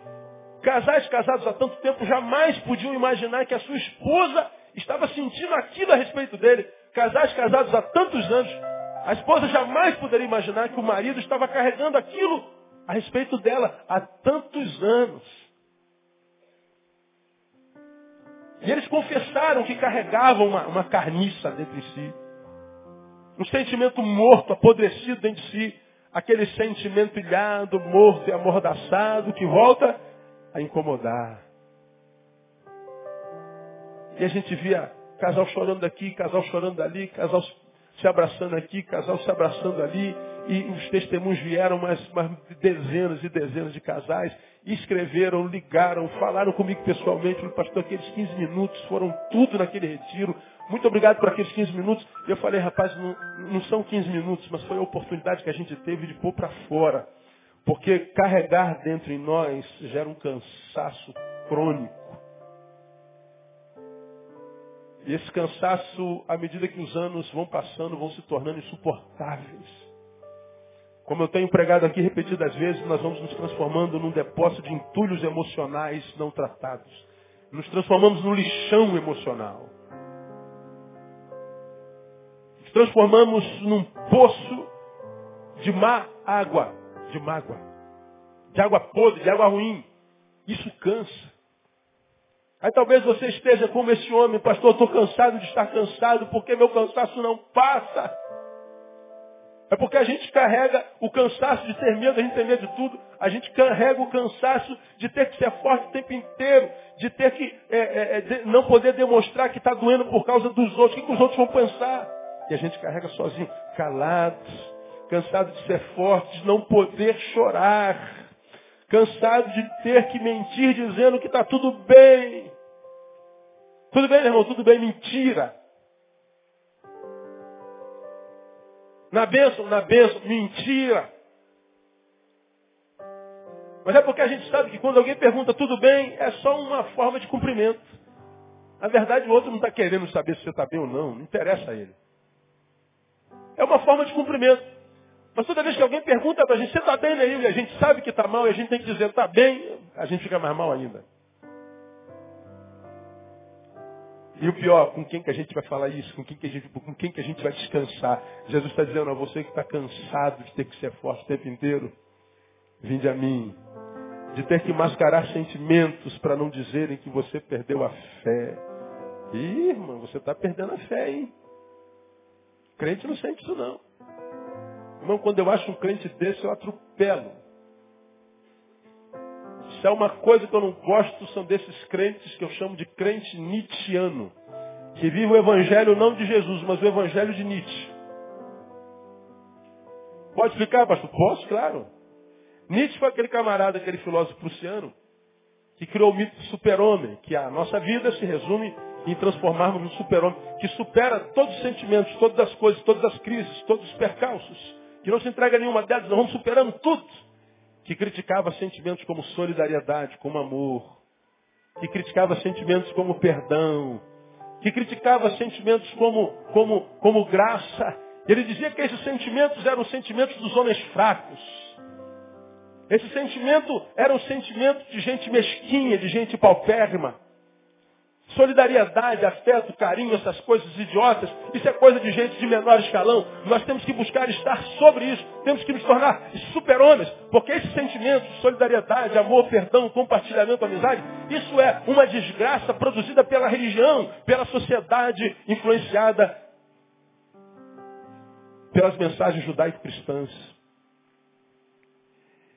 casais casados há tanto tempo jamais podiam imaginar que a sua esposa estava sentindo aquilo a respeito dele. Casais casados há tantos anos, a esposa jamais poderia imaginar que o marido estava carregando aquilo a respeito dela há tantos anos. E eles confessaram que carregavam uma, uma carniça dentro de si. Um sentimento morto, apodrecido dentro de si. Aquele sentimento ilhado, morto e amordaçado que volta a incomodar. E a gente via casal chorando aqui, casal chorando ali, casal se abraçando aqui, casal se abraçando ali. E os testemunhos vieram, mais, mais dezenas e dezenas de casais escreveram, ligaram, falaram comigo pessoalmente, falei, pastor, aqueles 15 minutos foram tudo naquele retiro. Muito obrigado por aqueles 15 minutos. E eu falei, rapaz, não, não são 15 minutos, mas foi a oportunidade que a gente teve de pôr para fora. Porque carregar dentro em nós gera um cansaço crônico. E esse cansaço, à medida que os anos vão passando, vão se tornando insuportáveis. Como eu tenho pregado aqui repetidas vezes, nós vamos nos transformando num depósito de entulhos emocionais não tratados. Nos transformamos num lixão emocional. Nos transformamos num poço de má água, de mágoa, de água podre, de água ruim. Isso cansa. Aí talvez você esteja como esse homem, pastor, estou cansado de estar cansado, porque meu cansaço não passa. É porque a gente carrega o cansaço de ter medo, a gente tem medo de tudo. A gente carrega o cansaço de ter que ser forte o tempo inteiro, de ter que é, é, é de não poder demonstrar que está doendo por causa dos outros. O que, os outros vão pensar? E a gente carrega sozinho, calados, cansado de ser forte, de não poder chorar, cansado de ter que mentir dizendo que está tudo bem. Tudo bem, irmão? Tudo bem, mentira. Na bênção, na bênção, mentira. Mas é porque a gente sabe que quando alguém pergunta tudo bem, é só uma forma de cumprimento. Na verdade, o outro não está querendo saber se você está bem ou não, não interessa a ele. É uma forma de cumprimento. Mas toda vez que alguém pergunta para a gente, você está bem, né? E a gente sabe que está mal e a gente tem que dizer, está bem, a gente fica mais mal ainda. E o pior, com quem que a gente vai falar isso? Com quem que a gente, com quem que a gente vai descansar? Jesus está dizendo a você que está cansado de ter que ser forte o tempo inteiro. Vinde a mim. De ter que mascarar sentimentos para não dizerem que você perdeu a fé. Ih, irmão, você está perdendo a fé, hein? Crente não sente isso não. Irmão, quando eu acho um crente desse, eu atropelo. Se é uma coisa que eu não gosto, são desses crentes que eu chamo de crente nietzschiano. Que vive o evangelho não de Jesus, mas o evangelho de Nietzsche. Pode explicar, pastor? Posso, claro. Nietzsche foi aquele camarada, aquele filósofo prussiano, que criou o mito do super-homem, que a nossa vida se resume em transformarmos num super-homem que supera todos os sentimentos, todas as coisas, todas as crises, todos os percalços, que não se entrega a nenhuma delas, nós vamos superando tudo. Que criticava sentimentos como solidariedade, como amor, que criticava sentimentos como perdão, que criticava sentimentos como, como, como graça. Ele dizia que esses sentimentos eram sentimentos dos homens fracos. Esse sentimento era um sentimento de gente mesquinha, de gente paupérrima. Solidariedade, afeto, carinho, essas coisas idiotas, isso é coisa de gente de menor escalão. Nós temos que buscar estar sobre isso. Temos que nos tornar super-homens. Porque esses sentimentos, solidariedade, amor, perdão, compartilhamento, amizade, isso é uma desgraça produzida pela religião, pela sociedade influenciada pelas mensagens judaico-cristãs.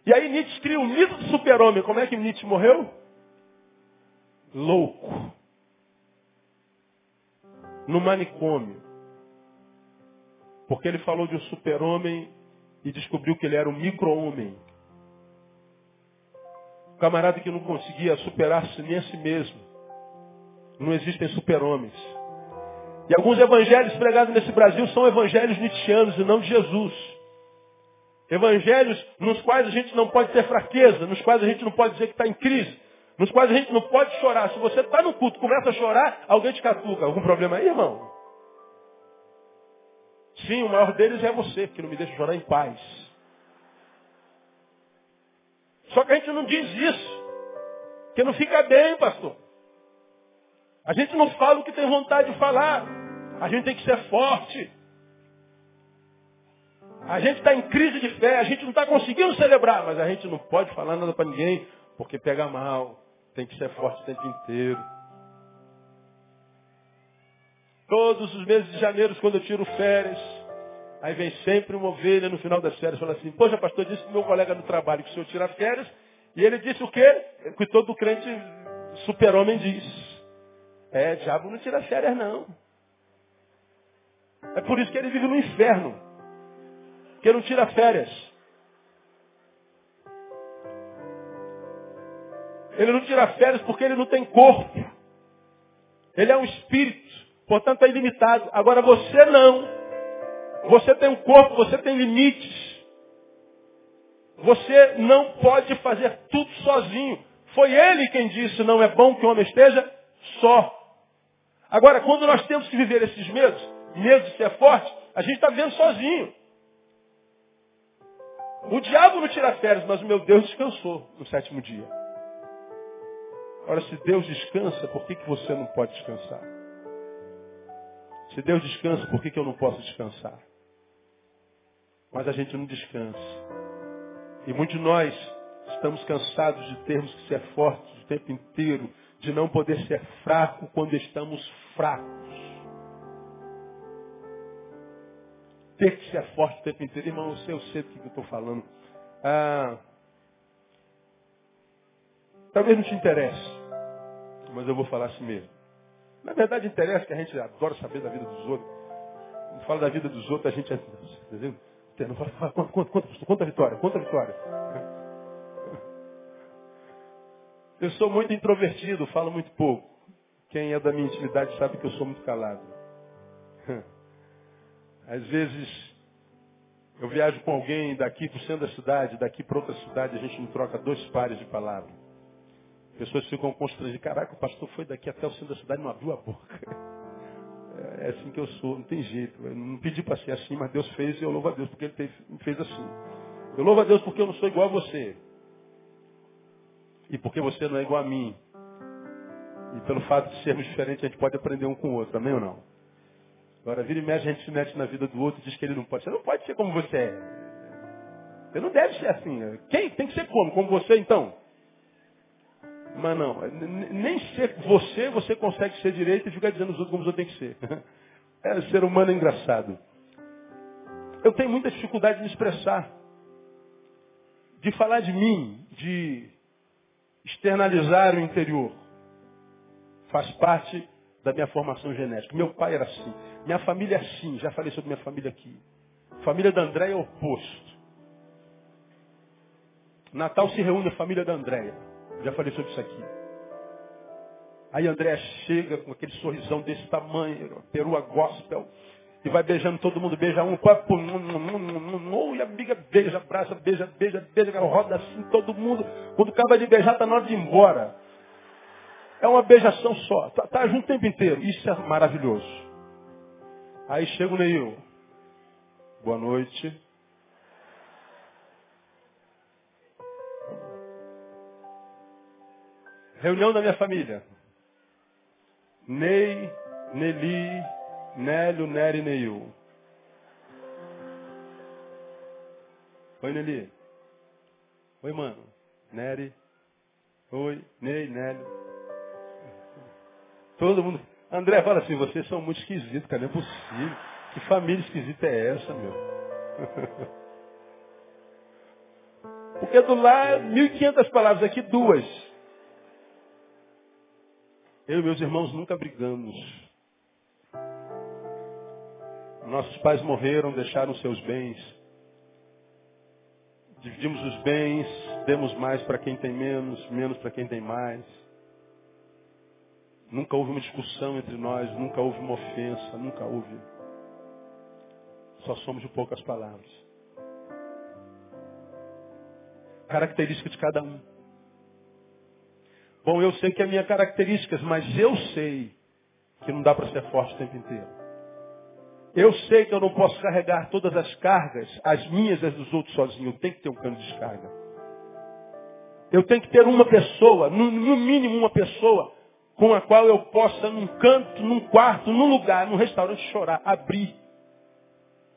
E aí Nietzsche cria o mito do super-homem. Como é que Nietzsche morreu? Louco no manicômio. Porque ele falou de um super-homem e descobriu que ele era um micro-homem. Camarada que não conseguia superar-se nem a si mesmo. Não existem super-homens. E alguns evangelhos pregados nesse Brasil são evangelhos nietzschianos e não de Jesus. Evangelhos nos quais a gente não pode ter fraqueza, nos quais a gente não pode dizer que está em crise, nos quais a gente não pode chorar. Se você está no culto começa a chorar, alguém te catuca. Algum problema aí, irmão? Sim, o maior deles é você, que não me deixa chorar em paz. Só que a gente não diz isso. Porque não fica bem, pastor. A gente não fala o que tem vontade de falar. A gente tem que ser forte. A gente está em crise de fé, a gente não está conseguindo celebrar, mas a gente não pode falar nada para ninguém, porque pega mal tem que ser forte o tempo inteiro. Todos os meses de janeiro, quando eu tiro férias, aí vem sempre uma ovelha no final das férias, fala assim, poxa pastor, disse que meu colega no trabalho que o senhor tira férias, e ele disse o quê? Que todo crente super-homem diz. É, diabo não tira férias não. É por isso que ele vive no inferno. Que não tira férias. Ele não tira férias porque ele não tem corpo. Ele é um espírito, portanto é ilimitado. Agora você não. Você tem um corpo, você tem limites. Você não pode fazer tudo sozinho. Foi ele quem disse, não é bom que o homem esteja só. Agora, quando nós temos que viver esses medos, medo de ser forte, a gente está vivendo sozinho. O diabo não tira férias, mas o meu Deus descansou no sétimo dia. Ora, se Deus descansa, por que, que você não pode descansar? Se Deus descansa, por que, que eu não posso descansar? Mas a gente não descansa. E muitos de nós estamos cansados de termos que ser fortes o tempo inteiro, de não poder ser fraco quando estamos fracos. Ter que ser forte o tempo inteiro. Irmão, eu sei, eu sei do que eu estou falando. Ah, talvez não te interesse mas eu vou falar assim mesmo. Na verdade, interessa que a gente adora saber da vida dos outros. Quando fala da vida dos outros, a gente. Entendeu? Não fala, fala, conta, conta, conta, conta a vitória, conta a vitória. Eu sou muito introvertido, falo muito pouco. Quem é da minha intimidade sabe que eu sou muito calado. Às vezes, eu viajo com alguém daqui para o centro da cidade, daqui para outra cidade, a gente não troca dois pares de palavras. Pessoas ficam constrangidas. Caraca, o pastor foi daqui até o centro da cidade e não abriu a boca. É assim que eu sou, não tem jeito. Eu não pedi para ser assim, mas Deus fez e eu louvo a Deus porque Ele me fez assim. Eu louvo a Deus porque eu não sou igual a você. E porque você não é igual a mim. E pelo fato de sermos diferentes, a gente pode aprender um com o outro, amém ou não? Agora, vira e mexe, a gente se mete na vida do outro e diz que ele não pode. Você não pode ser como você é. Você não deve ser assim. Quem? Tem que ser como? Como você, então? Mas não, nem ser você, você consegue ser direito e ficar dizendo os outros como você tem que ser. É, ser humano é engraçado. Eu tenho muita dificuldade de me expressar, de falar de mim, de externalizar o interior. Faz parte da minha formação genética. Meu pai era assim, minha família é assim, já falei sobre minha família aqui. família da Andréia é oposto. Natal se reúne a família da Andréia. Já falei sobre isso aqui. Aí André chega com aquele sorrisão desse tamanho, perua gospel, e vai beijando todo mundo, beija um, papo, e a amiga beija, abraça, beija, beija, beija, roda assim todo mundo. Quando acaba de beijar, tá na hora de ir embora. É uma beijação só. Tá, tá junto o tempo inteiro. Isso é maravilhoso. Aí chega o Neil. Boa noite. Reunião da minha família. Ney, Nelly, Nélio, Nery, Neil. Oi, Nelly. Oi, mano. Nery. Oi, Ney, Nélio. Todo mundo. André fala assim, vocês são muito esquisitos, cara. Não é possível. Que família esquisita é essa, meu? Porque do lá, 1.500 palavras, aqui duas. Eu e meus irmãos nunca brigamos. Nossos pais morreram, deixaram seus bens. Dividimos os bens, demos mais para quem tem menos, menos para quem tem mais. Nunca houve uma discussão entre nós, nunca houve uma ofensa, nunca houve. Só somos de poucas palavras. Característica de cada um. Bom, eu sei que é minha característica, mas eu sei que não dá para ser forte o tempo inteiro. Eu sei que eu não posso carregar todas as cargas, as minhas e as dos outros sozinho. Eu tenho que ter um cano de descarga. Eu tenho que ter uma pessoa, no, no mínimo uma pessoa, com a qual eu possa, num canto, num quarto, num lugar, num restaurante, chorar, abrir.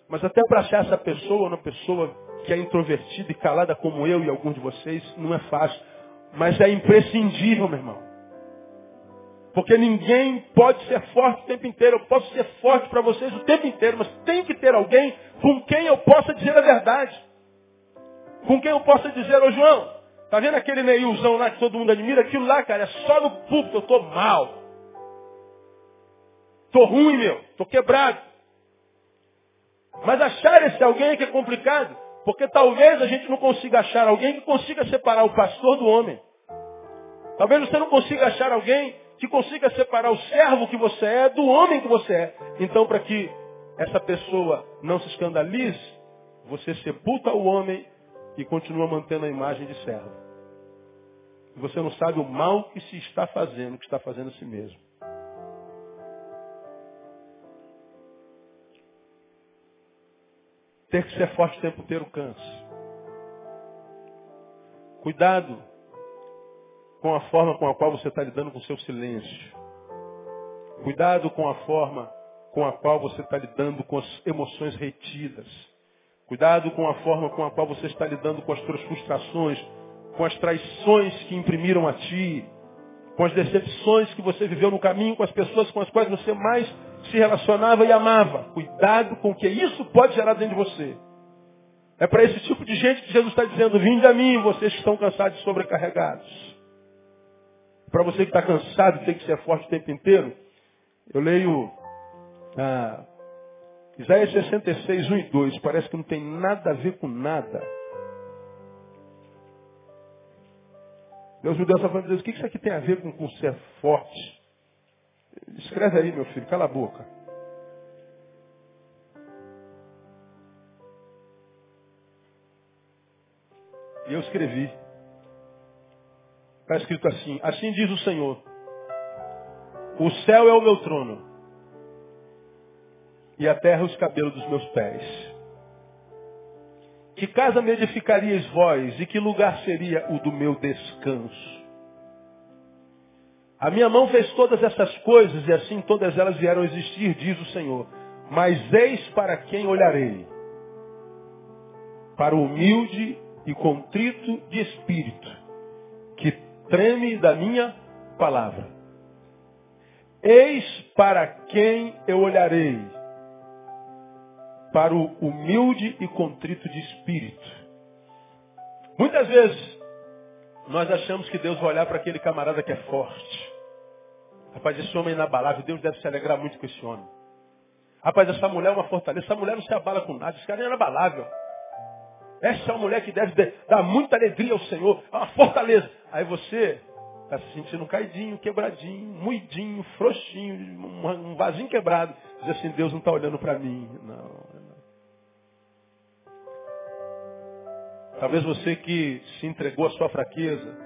Mas até para achar essa pessoa, uma pessoa que é introvertida e calada como eu e alguns de vocês, não é fácil. Mas é imprescindível, meu irmão. Porque ninguém pode ser forte o tempo inteiro. Eu posso ser forte para vocês o tempo inteiro, mas tem que ter alguém com quem eu possa dizer a verdade. Com quem eu possa dizer, ô João, tá vendo aquele Neilzão lá que todo mundo admira? Aquilo lá, cara, é só no púlpito, eu tô mal. Tô ruim, meu. Tô quebrado. Mas achar esse alguém é que é complicado. Porque talvez a gente não consiga achar alguém que consiga separar o pastor do homem. Talvez você não consiga achar alguém que consiga separar o servo que você é do homem que você é. Então, para que essa pessoa não se escandalize, você sepulta o homem e continua mantendo a imagem de servo. Você não sabe o mal que se está fazendo, que está fazendo a si mesmo. Ter que ser forte o tempo inteiro cansa. Cuidado com a forma com a qual você está lidando com o seu silêncio. Cuidado com a forma com a qual você está lidando com as emoções retidas. Cuidado com a forma com a qual você está lidando com as suas frustrações, com as traições que imprimiram a ti, com as decepções que você viveu no caminho, com as pessoas com as quais você mais se relacionava e amava. Cuidado com o que isso pode gerar dentro de você. É para esse tipo de gente que Jesus está dizendo, vinde a mim, vocês que estão cansados e sobrecarregados. Para você que está cansado e tem que ser forte o tempo inteiro, eu leio ah, Isaías 66, 1 e 2. Parece que não tem nada a ver com nada. Meus judeus estavam dizendo, o que isso aqui tem a ver com, com ser forte? Escreve aí, meu filho, cala a boca. E eu escrevi. Está escrito assim, assim diz o Senhor. O céu é o meu trono. E a terra os cabelos dos meus pés. Que casa me edificarias vós? E que lugar seria o do meu descanso? A minha mão fez todas essas coisas e assim todas elas vieram existir, diz o Senhor. Mas eis para quem olharei. Para o humilde e contrito de espírito, que treme da minha palavra. Eis para quem eu olharei. Para o humilde e contrito de espírito. Muitas vezes nós achamos que Deus vai olhar para aquele camarada que é forte. Rapaz, esse homem é inabalável, Deus deve se alegrar muito com esse homem. Rapaz, essa mulher é uma fortaleza, essa mulher não se abala com nada, esse cara é inabalável. Essa é uma mulher que deve dar muita alegria ao Senhor, é uma fortaleza. Aí você Está se sentindo caidinho, quebradinho, muidinho, frouxinho, um vasinho quebrado. Diz assim, Deus não está olhando para mim. Não, não. Talvez você que se entregou à sua fraqueza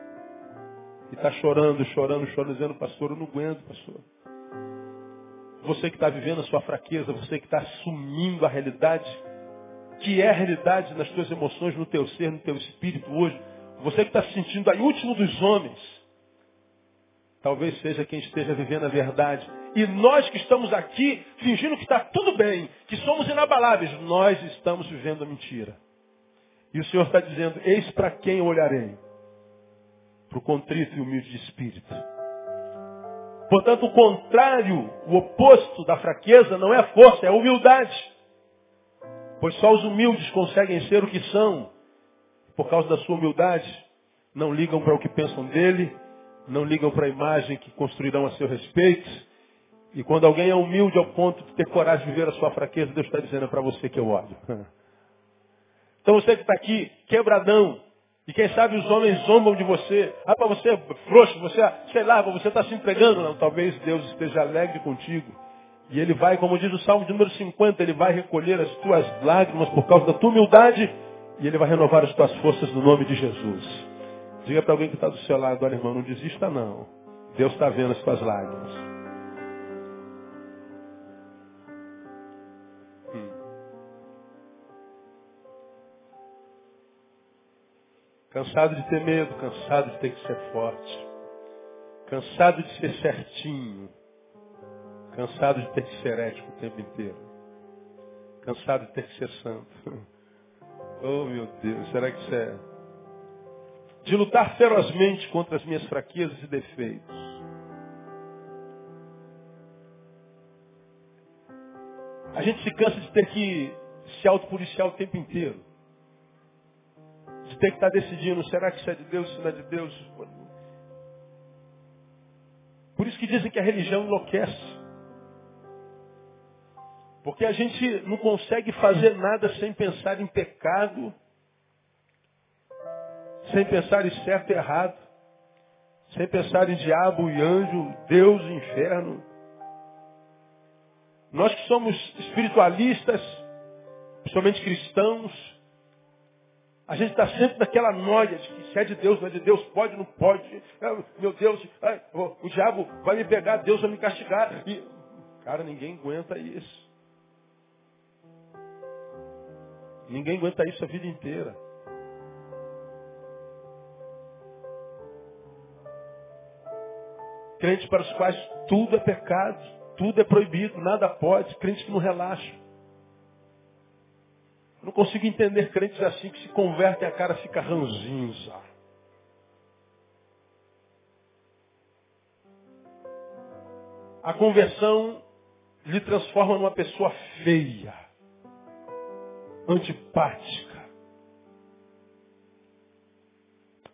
e está chorando, chorando, chorando, dizendo, pastor, eu não aguento, pastor. Você que está vivendo a sua fraqueza, você que está assumindo a realidade, que é a realidade nas tuas emoções, no teu ser, no teu espírito hoje. Você que está se sentindo aí último dos homens talvez seja quem esteja vivendo a verdade. E nós que estamos aqui fingindo que está tudo bem, que somos inabaláveis, nós estamos vivendo a mentira. E o Senhor está dizendo, eis para quem olharei. Para o contrito e humilde de espírito. Portanto, o contrário, o oposto da fraqueza não é a força, é a humildade. Pois só os humildes conseguem ser o que são. Por causa da sua humildade, não ligam para o que pensam dele, não ligam para a imagem que construirão a seu respeito. E quando alguém é humilde ao ponto de ter coragem de ver a sua fraqueza, Deus está dizendo é para você que eu olho. Então você que está aqui, quebradão, e quem sabe os homens zombam de você. Ah, para você é frouxo, você, sei lá, você está se entregando. Não, talvez Deus esteja alegre contigo. E ele vai, como diz o Salmo de número 50, ele vai recolher as tuas lágrimas por causa da tua humildade e ele vai renovar as tuas forças no nome de Jesus. Diga para alguém que está do seu lado, olha irmão, não desista não. Deus está vendo as tuas lágrimas. Cansado de ter medo, cansado de ter que ser forte. Cansado de ser certinho. Cansado de ter que ser ético o tempo inteiro. Cansado de ter que ser santo. Oh meu Deus, será que isso é de lutar ferozmente contra as minhas fraquezas e defeitos. A gente se cansa de ter que se autopoliciar o tempo inteiro. De ter que estar decidindo, será que isso é de Deus, se não é de Deus? Por isso que dizem que a religião enlouquece. Porque a gente não consegue fazer nada sem pensar em pecado, sem pensar em certo e errado, sem pensar em diabo e anjo, Deus e inferno. Nós que somos espiritualistas, principalmente cristãos, a gente está sempre naquela noia de que se é de Deus, não é de Deus, pode, não pode. Ah, meu Deus, o, o diabo vai me pegar, Deus vai me castigar. E, cara, ninguém aguenta isso. Ninguém aguenta isso a vida inteira. Crentes para os quais tudo é pecado, tudo é proibido, nada pode, crentes que não relaxam. Não consigo entender crentes assim que se convertem a cara fica ranzinza. A conversão lhe transforma numa pessoa feia, antipática.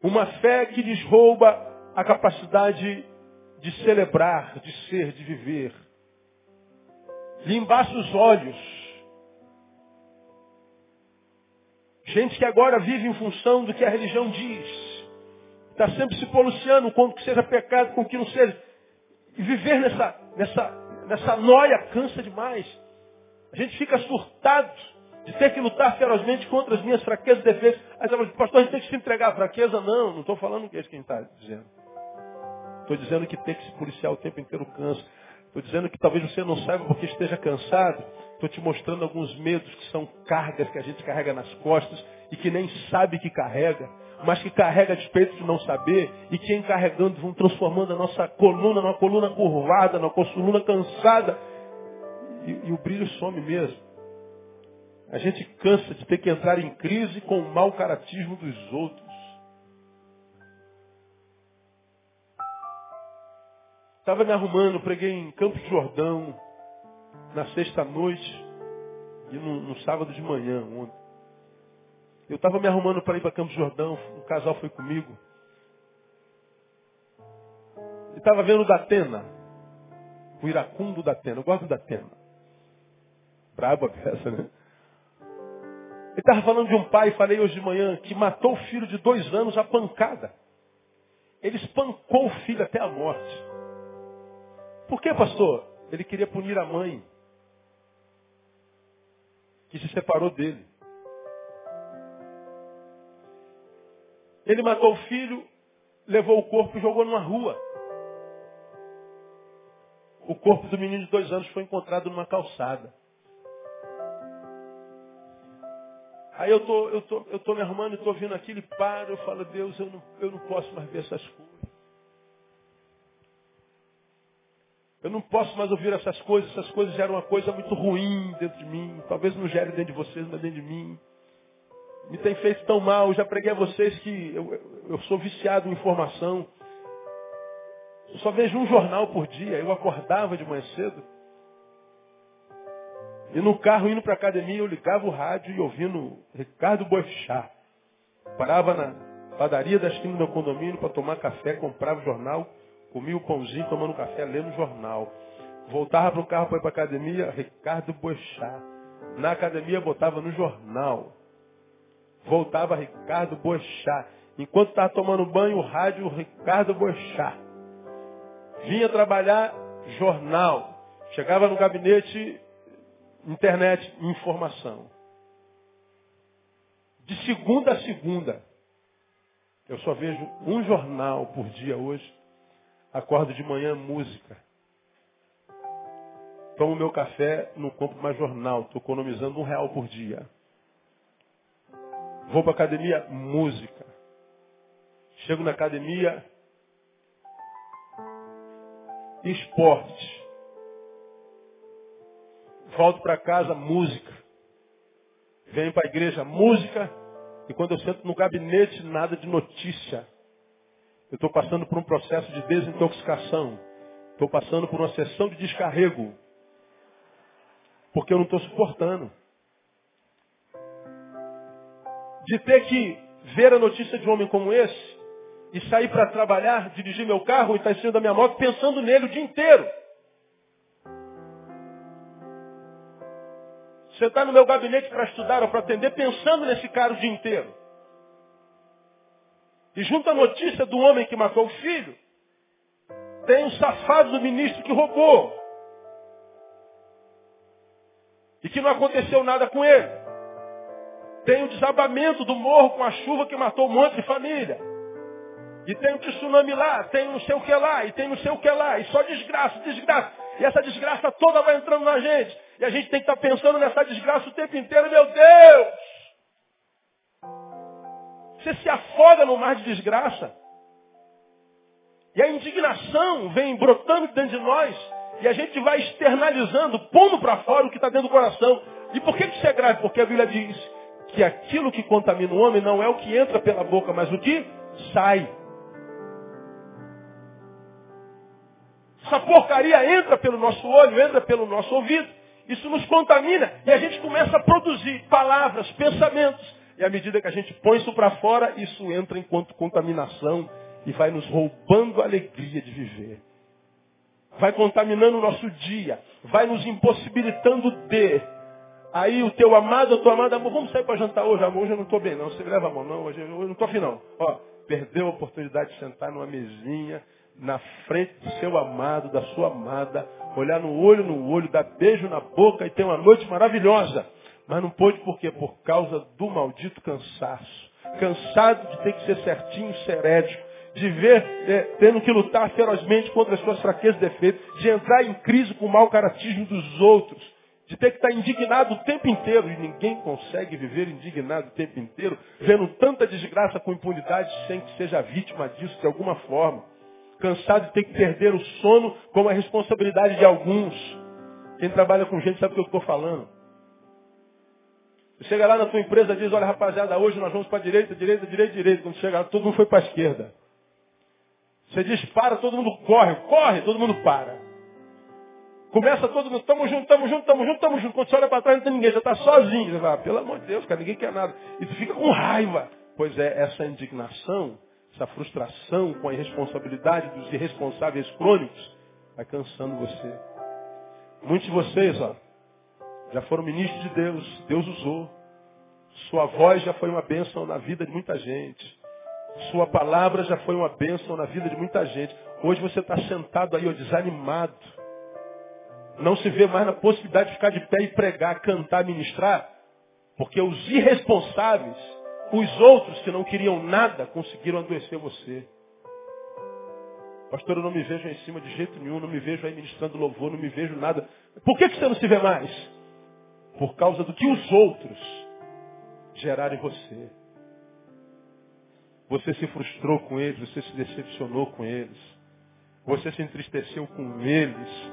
Uma fé que lhes rouba a capacidade de celebrar, de ser, de viver. Lhe embaça os olhos. Gente que agora vive em função do que a religião diz. Está sempre se policiando com o que seja pecado, com o que não seja. E viver nessa, nessa, nessa noia cansa demais. A gente fica surtado de ter que lutar ferozmente contra as minhas fraquezas e defeitos. Aí você fala, pastor, a gente tem que se entregar à fraqueza? Não, não estou falando que é isso que a gente está dizendo. Estou dizendo que ter que se policiar o tempo inteiro cansa. Estou dizendo que talvez você não saiba porque esteja cansado. Estou te mostrando alguns medos que são cargas que a gente carrega nas costas e que nem sabe que carrega, mas que carrega a despeito de não saber e que em carregando vão transformando a nossa coluna numa coluna curvada, numa coluna cansada e, e o brilho some mesmo. A gente cansa de ter que entrar em crise com o mau caratismo dos outros. Estava me arrumando, preguei em Campos Jordão, na sexta noite e no, no sábado de manhã, ontem. Eu estava me arrumando para ir para Campos Jordão, um casal foi comigo. E estava vendo o Datena, o iracundo Datena. Eu gosto do Datena. Brabo a peça, né? Ele estava falando de um pai, falei hoje de manhã, que matou o filho de dois anos a pancada. Ele espancou o filho até a morte. Por que, pastor? Ele queria punir a mãe, que se separou dele. Ele matou o filho, levou o corpo e jogou numa rua. O corpo do menino de dois anos foi encontrado numa calçada. Aí eu tô, eu tô, eu tô me arrumando e tô vindo aqui, ele para, eu falo, Deus, eu não, eu não posso mais ver essas coisas. Eu não posso mais ouvir essas coisas, essas coisas geram uma coisa muito ruim dentro de mim. Talvez não gere dentro de vocês, mas dentro de mim. Me tem feito tão mal, eu já preguei a vocês que eu, eu sou viciado em informação. Eu só vejo um jornal por dia. Eu acordava de manhã cedo. E no carro indo para a academia, eu ligava o rádio e ouvindo Ricardo Boechat. Parava na padaria da esquina do meu condomínio para tomar café, comprava o jornal, comia o pãozinho, tomando café, lendo o jornal. Voltava para o carro para ir para a academia, Ricardo Boechat. Na academia botava no jornal. Voltava Ricardo Boechat. Enquanto estava tomando banho, o rádio Ricardo Boechat. Vinha trabalhar, jornal. Chegava no gabinete, internet, informação. De segunda a segunda, eu só vejo um jornal por dia hoje. Acordo de manhã, música. Tomo meu café, não compro mais jornal. Estou economizando um real por dia. Vou para academia, música. Chego na academia, esporte. Volto para casa, música. Venho para a igreja, música. E quando eu sento no gabinete, nada de notícia. Eu estou passando por um processo de desintoxicação. Estou passando por uma sessão de descarrego. Porque eu não estou suportando. De ter que ver a notícia de um homem como esse e sair para trabalhar, dirigir meu carro e estar tá em cima da minha moto pensando nele o dia inteiro. Você está no meu gabinete para estudar ou para atender pensando nesse cara o dia inteiro. E junto à notícia do homem que matou o filho, tem um safado do ministro que roubou. E que não aconteceu nada com ele. Tem o desabamento do morro com a chuva que matou um monte de família. E tem um tsunami lá, tem não sei o que lá, e tem não sei o que lá, e só desgraça, desgraça. E essa desgraça toda vai entrando na gente. E a gente tem que estar pensando nessa desgraça o tempo inteiro, meu Deus! Você se afoga no mar de desgraça. E a indignação vem brotando dentro de nós. E a gente vai externalizando, pondo para fora o que está dentro do coração. E por que isso é grave? Porque a Bíblia diz que aquilo que contamina o homem não é o que entra pela boca, mas o que sai. Essa porcaria entra pelo nosso olho, entra pelo nosso ouvido. Isso nos contamina e a gente começa a produzir palavras, pensamentos. E à medida que a gente põe isso para fora, isso entra enquanto contaminação e vai nos roubando a alegria de viver. Vai contaminando o nosso dia, vai nos impossibilitando de. Aí o teu amado, a tua amada, amor, vamos sair para jantar hoje, amor, hoje eu não estou bem não, você me leva a mão não, hoje eu não estou afim não. Ó, perdeu a oportunidade de sentar numa mesinha, na frente do seu amado, da sua amada, olhar no olho no olho, dar beijo na boca e ter uma noite maravilhosa. Mas não pôde por quê? Por causa do maldito cansaço. Cansado de ter que ser certinho, serético, de ver, é, tendo que lutar ferozmente contra as suas fraquezas e defeitos, de entrar em crise com o mau caratismo dos outros, de ter que estar indignado o tempo inteiro, e ninguém consegue viver indignado o tempo inteiro, vendo tanta desgraça com impunidade sem que seja vítima disso de alguma forma cansado de ter que perder o sono como a responsabilidade de alguns. Quem trabalha com gente sabe o que eu estou falando. Chega lá na tua empresa e diz, olha rapaziada, hoje nós vamos para a direita, direita, direita, direita. Quando chega lá, todo mundo foi para a esquerda. Você diz, para, todo mundo corre, corre, todo mundo para. Começa todo mundo, tamo junto, tamo junto, tamo junto, tamo junto. Quando você olha para trás, não tem ninguém, já está sozinho. Você fala, pelo amor de Deus, cara, ninguém quer nada. E tu fica com raiva. Pois é, essa indignação essa frustração com a irresponsabilidade dos irresponsáveis crônicos, vai cansando você. Muitos de vocês, ó, já foram ministros de Deus, Deus usou. Sua voz já foi uma bênção na vida de muita gente. Sua palavra já foi uma bênção na vida de muita gente. Hoje você está sentado aí, ó, desanimado. Não se vê mais na possibilidade de ficar de pé e pregar, cantar, ministrar, porque os irresponsáveis, os outros que não queriam nada, conseguiram adoecer você. Pastor, eu não me vejo em cima de jeito nenhum, não me vejo aí ministrando louvor, não me vejo nada. Por que, que você não se vê mais? Por causa do que os outros geraram em você. Você se frustrou com eles, você se decepcionou com eles. Você se entristeceu com eles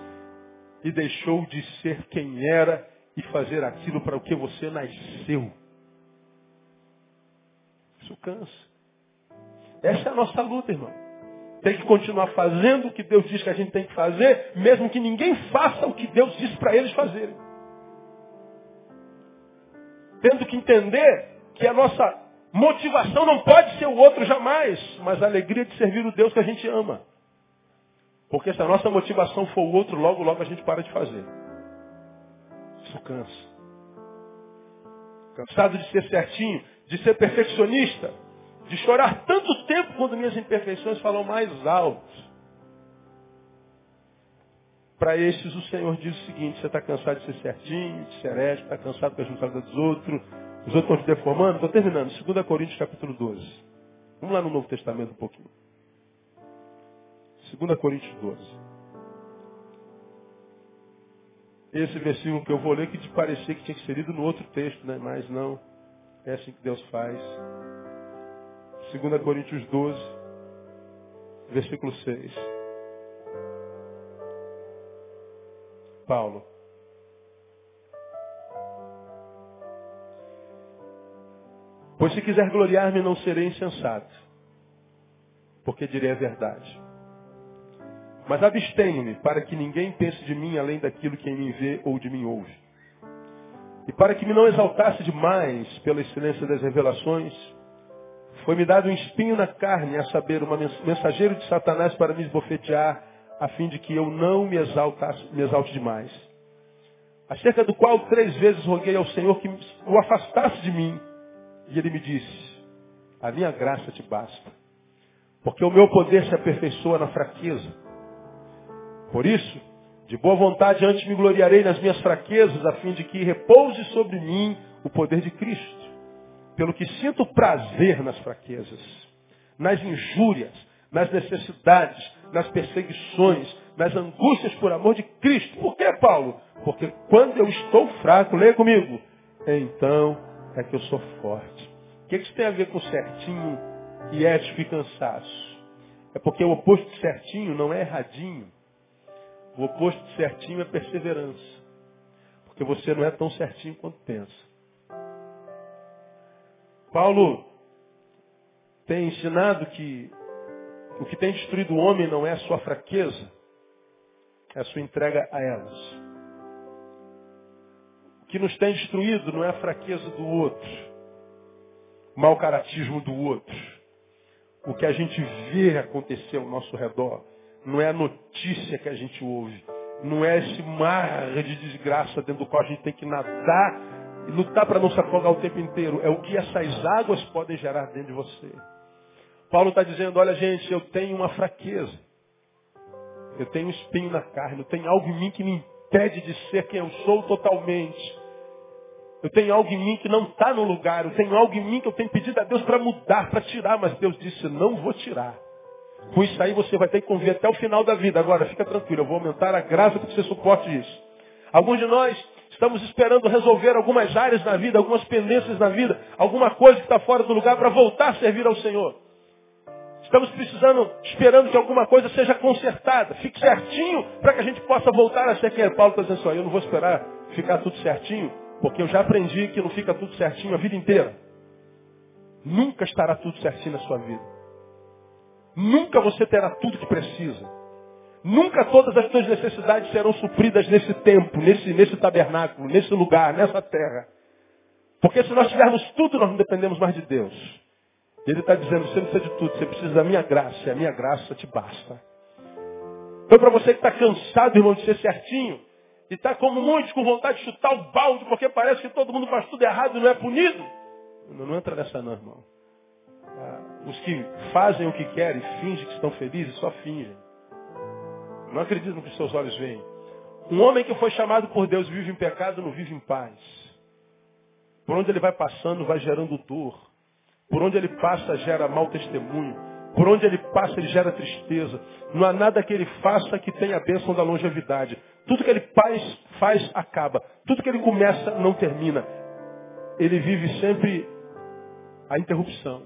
e deixou de ser quem era e fazer aquilo para o que você nasceu. Isso cansa. Essa é a nossa luta, irmão. Tem que continuar fazendo o que Deus diz que a gente tem que fazer, mesmo que ninguém faça o que Deus disse para eles fazerem. Tendo que entender que a nossa motivação não pode ser o outro jamais, mas a alegria de servir o Deus que a gente ama. Porque se a nossa motivação for o outro, logo, logo a gente para de fazer. Isso cansa. Cansado de ser certinho, de ser perfeccionista, de chorar tanto tempo quando minhas imperfeições falam mais alto. Para estes o Senhor diz o seguinte, você está cansado de ser certinho, de ser ético, está cansado com a responsabilidade dos outros, os outros estão te deformando. Estou terminando, 2 Coríntios capítulo 12. Vamos lá no Novo Testamento um pouquinho. 2 Coríntios 12. Esse versículo que eu vou ler que te parecia que tinha que ser lido no outro texto, né? mas não. É assim que Deus faz. 2 Coríntios 12, versículo 6. Paulo. Pois se quiser gloriar-me, não serei insensato, porque direi a verdade. Mas abstenho-me para que ninguém pense de mim além daquilo que em mim vê ou de mim ouve. E para que me não exaltasse demais pela excelência das revelações, foi-me dado um espinho na carne, a saber, um mensageiro de Satanás para me esbofetear, a fim de que eu não me, exaltasse, me exalte demais. Acerca do qual três vezes roguei ao Senhor que o afastasse de mim. E ele me disse, a minha graça te basta, porque o meu poder se aperfeiçoa na fraqueza. Por isso, de boa vontade antes me gloriarei nas minhas fraquezas, a fim de que repouse sobre mim o poder de Cristo. Pelo que sinto prazer nas fraquezas, nas injúrias, nas necessidades, nas perseguições, nas angústias por amor de Cristo. Por que, Paulo? Porque quando eu estou fraco, leia comigo, então é que eu sou forte. O que isso tem a ver com certinho e ético e cansaço? É porque o oposto de certinho não é erradinho. O oposto de certinho é perseverança. Porque você não é tão certinho quanto pensa. Paulo tem ensinado que o que tem destruído o homem não é a sua fraqueza, é a sua entrega a elas. O que nos tem destruído não é a fraqueza do outro, o mau caratismo do outro, o que a gente vê acontecer ao nosso redor não é a notícia que a gente ouve. Não é esse mar de desgraça dentro do qual a gente tem que nadar e lutar para não se afogar o tempo inteiro. É o que essas águas podem gerar dentro de você. Paulo está dizendo, olha gente, eu tenho uma fraqueza. Eu tenho um espinho na carne. Eu tenho algo em mim que me impede de ser quem eu sou totalmente. Eu tenho algo em mim que não está no lugar. Eu tenho algo em mim que eu tenho pedido a Deus para mudar, para tirar. Mas Deus disse, não vou tirar. Com isso aí você vai ter que conviver até o final da vida. Agora, fica tranquilo, eu vou aumentar a graça para que você suporte isso. Alguns de nós estamos esperando resolver algumas áreas na vida, algumas pendências na vida, alguma coisa que está fora do lugar para voltar a servir ao Senhor. Estamos precisando, esperando que alguma coisa seja consertada, fique certinho, para que a gente possa voltar a ser quem é Paulo está dizendo assim, eu não vou esperar ficar tudo certinho, porque eu já aprendi que não fica tudo certinho a vida inteira. Nunca estará tudo certinho na sua vida. Nunca você terá tudo que precisa. Nunca todas as suas necessidades serão supridas nesse tempo, nesse, nesse tabernáculo, nesse lugar, nessa terra. Porque se nós tivermos tudo, nós não dependemos mais de Deus. Ele está dizendo, você não precisa de tudo, você precisa da minha graça, e a minha graça te basta. Então para você que está cansado, irmão, de ser certinho, e está como muitos com vontade de chutar o balde, porque parece que todo mundo faz tudo errado e não é punido, não, não entra nessa não, irmão. Ah, Os que fazem o que querem, fingem que estão felizes, só fingem. Não acreditam que seus olhos veem. Um homem que foi chamado por Deus vive em pecado, não vive em paz. Por onde ele vai passando, vai gerando dor. Por onde ele passa, gera mau testemunho. Por onde ele passa, ele gera tristeza. Não há nada que ele faça que tenha a bênção da longevidade. Tudo que ele faz, faz, acaba. Tudo que ele começa, não termina. Ele vive sempre a interrupção.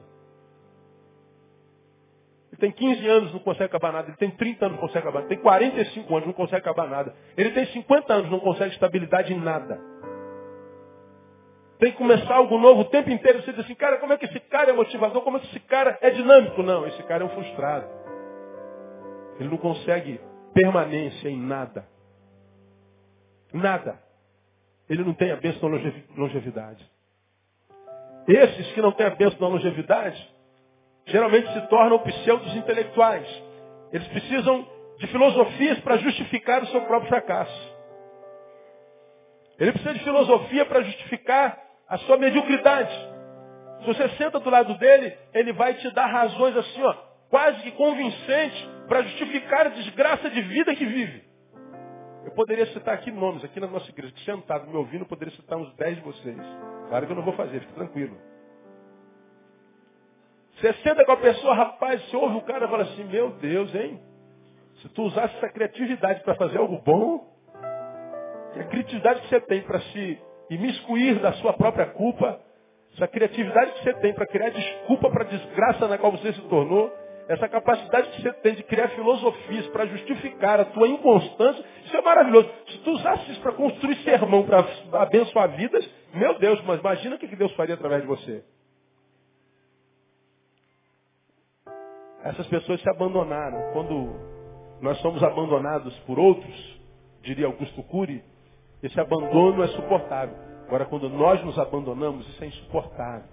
Ele tem 15 anos, não consegue acabar nada. Ele tem 30 anos, não consegue acabar nada. Ele tem 45 anos, não consegue acabar nada. Ele tem 50 anos, não consegue estabilidade em nada. Tem que começar algo novo o tempo inteiro. Você diz assim, cara, como é que esse cara é motivador? Como é que esse cara é dinâmico? Não, esse cara é um frustrado. Ele não consegue permanência em nada. Nada. Ele não tem a bênção da longevidade. Esses que não têm a bênção da longevidade, geralmente se tornam pseudos intelectuais. Eles precisam de filosofias para justificar o seu próprio fracasso. Ele precisa de filosofia para justificar a sua mediocridade. Se você senta do lado dele, ele vai te dar razões assim, ó, quase que convincentes para justificar a desgraça de vida que vive. Eu poderia citar aqui nomes, aqui na nossa igreja, que sentado me ouvindo, eu poderia citar uns 10 de vocês. Claro que eu não vou fazer, fique tranquilo. Você senta com a pessoa, rapaz, você ouve o cara e fala assim, meu Deus, hein? Se tu usasse essa criatividade para fazer algo bom, e a criatividade que você tem para se imiscuir da sua própria culpa, essa criatividade que você tem para criar desculpa para a desgraça na qual você se tornou, essa capacidade que você tem de criar filosofias para justificar a tua inconstância, isso é maravilhoso. Se tu usasse isso para construir sermão, para abençoar vidas, meu Deus, mas imagina o que Deus faria através de você. Essas pessoas se abandonaram. Quando nós somos abandonados por outros, diria Augusto Cury, esse abandono é suportável. Agora, quando nós nos abandonamos, isso é insuportável.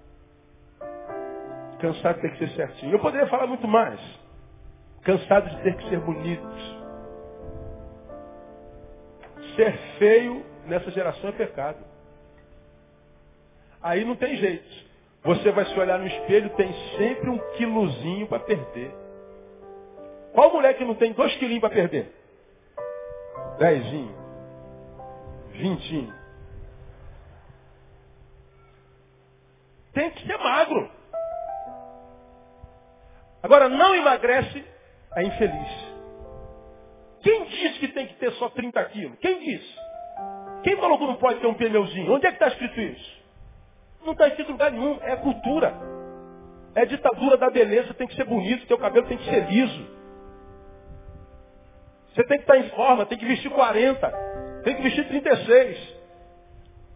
Cansado de ter que ser certinho. Eu poderia falar muito mais. Cansado de ter que ser bonito. Ser feio nessa geração é pecado. Aí não tem jeito. Você vai se olhar no espelho, tem sempre um quilozinho para perder. Qual mulher que não tem dois quilinhos para perder? Dezinho vintinho. Tem que ser magro. Agora, não emagrece, é infeliz. Quem disse que tem que ter só 30 quilos? Quem disse? Quem falou que não pode ter um pneuzinho? Onde é que está escrito isso? Não está escrito em lugar nenhum. É cultura. É ditadura da beleza. Tem que ser bonito. Teu cabelo tem que ser liso. Você tem que estar em forma. Tem que vestir 40. Tem que vestir 36.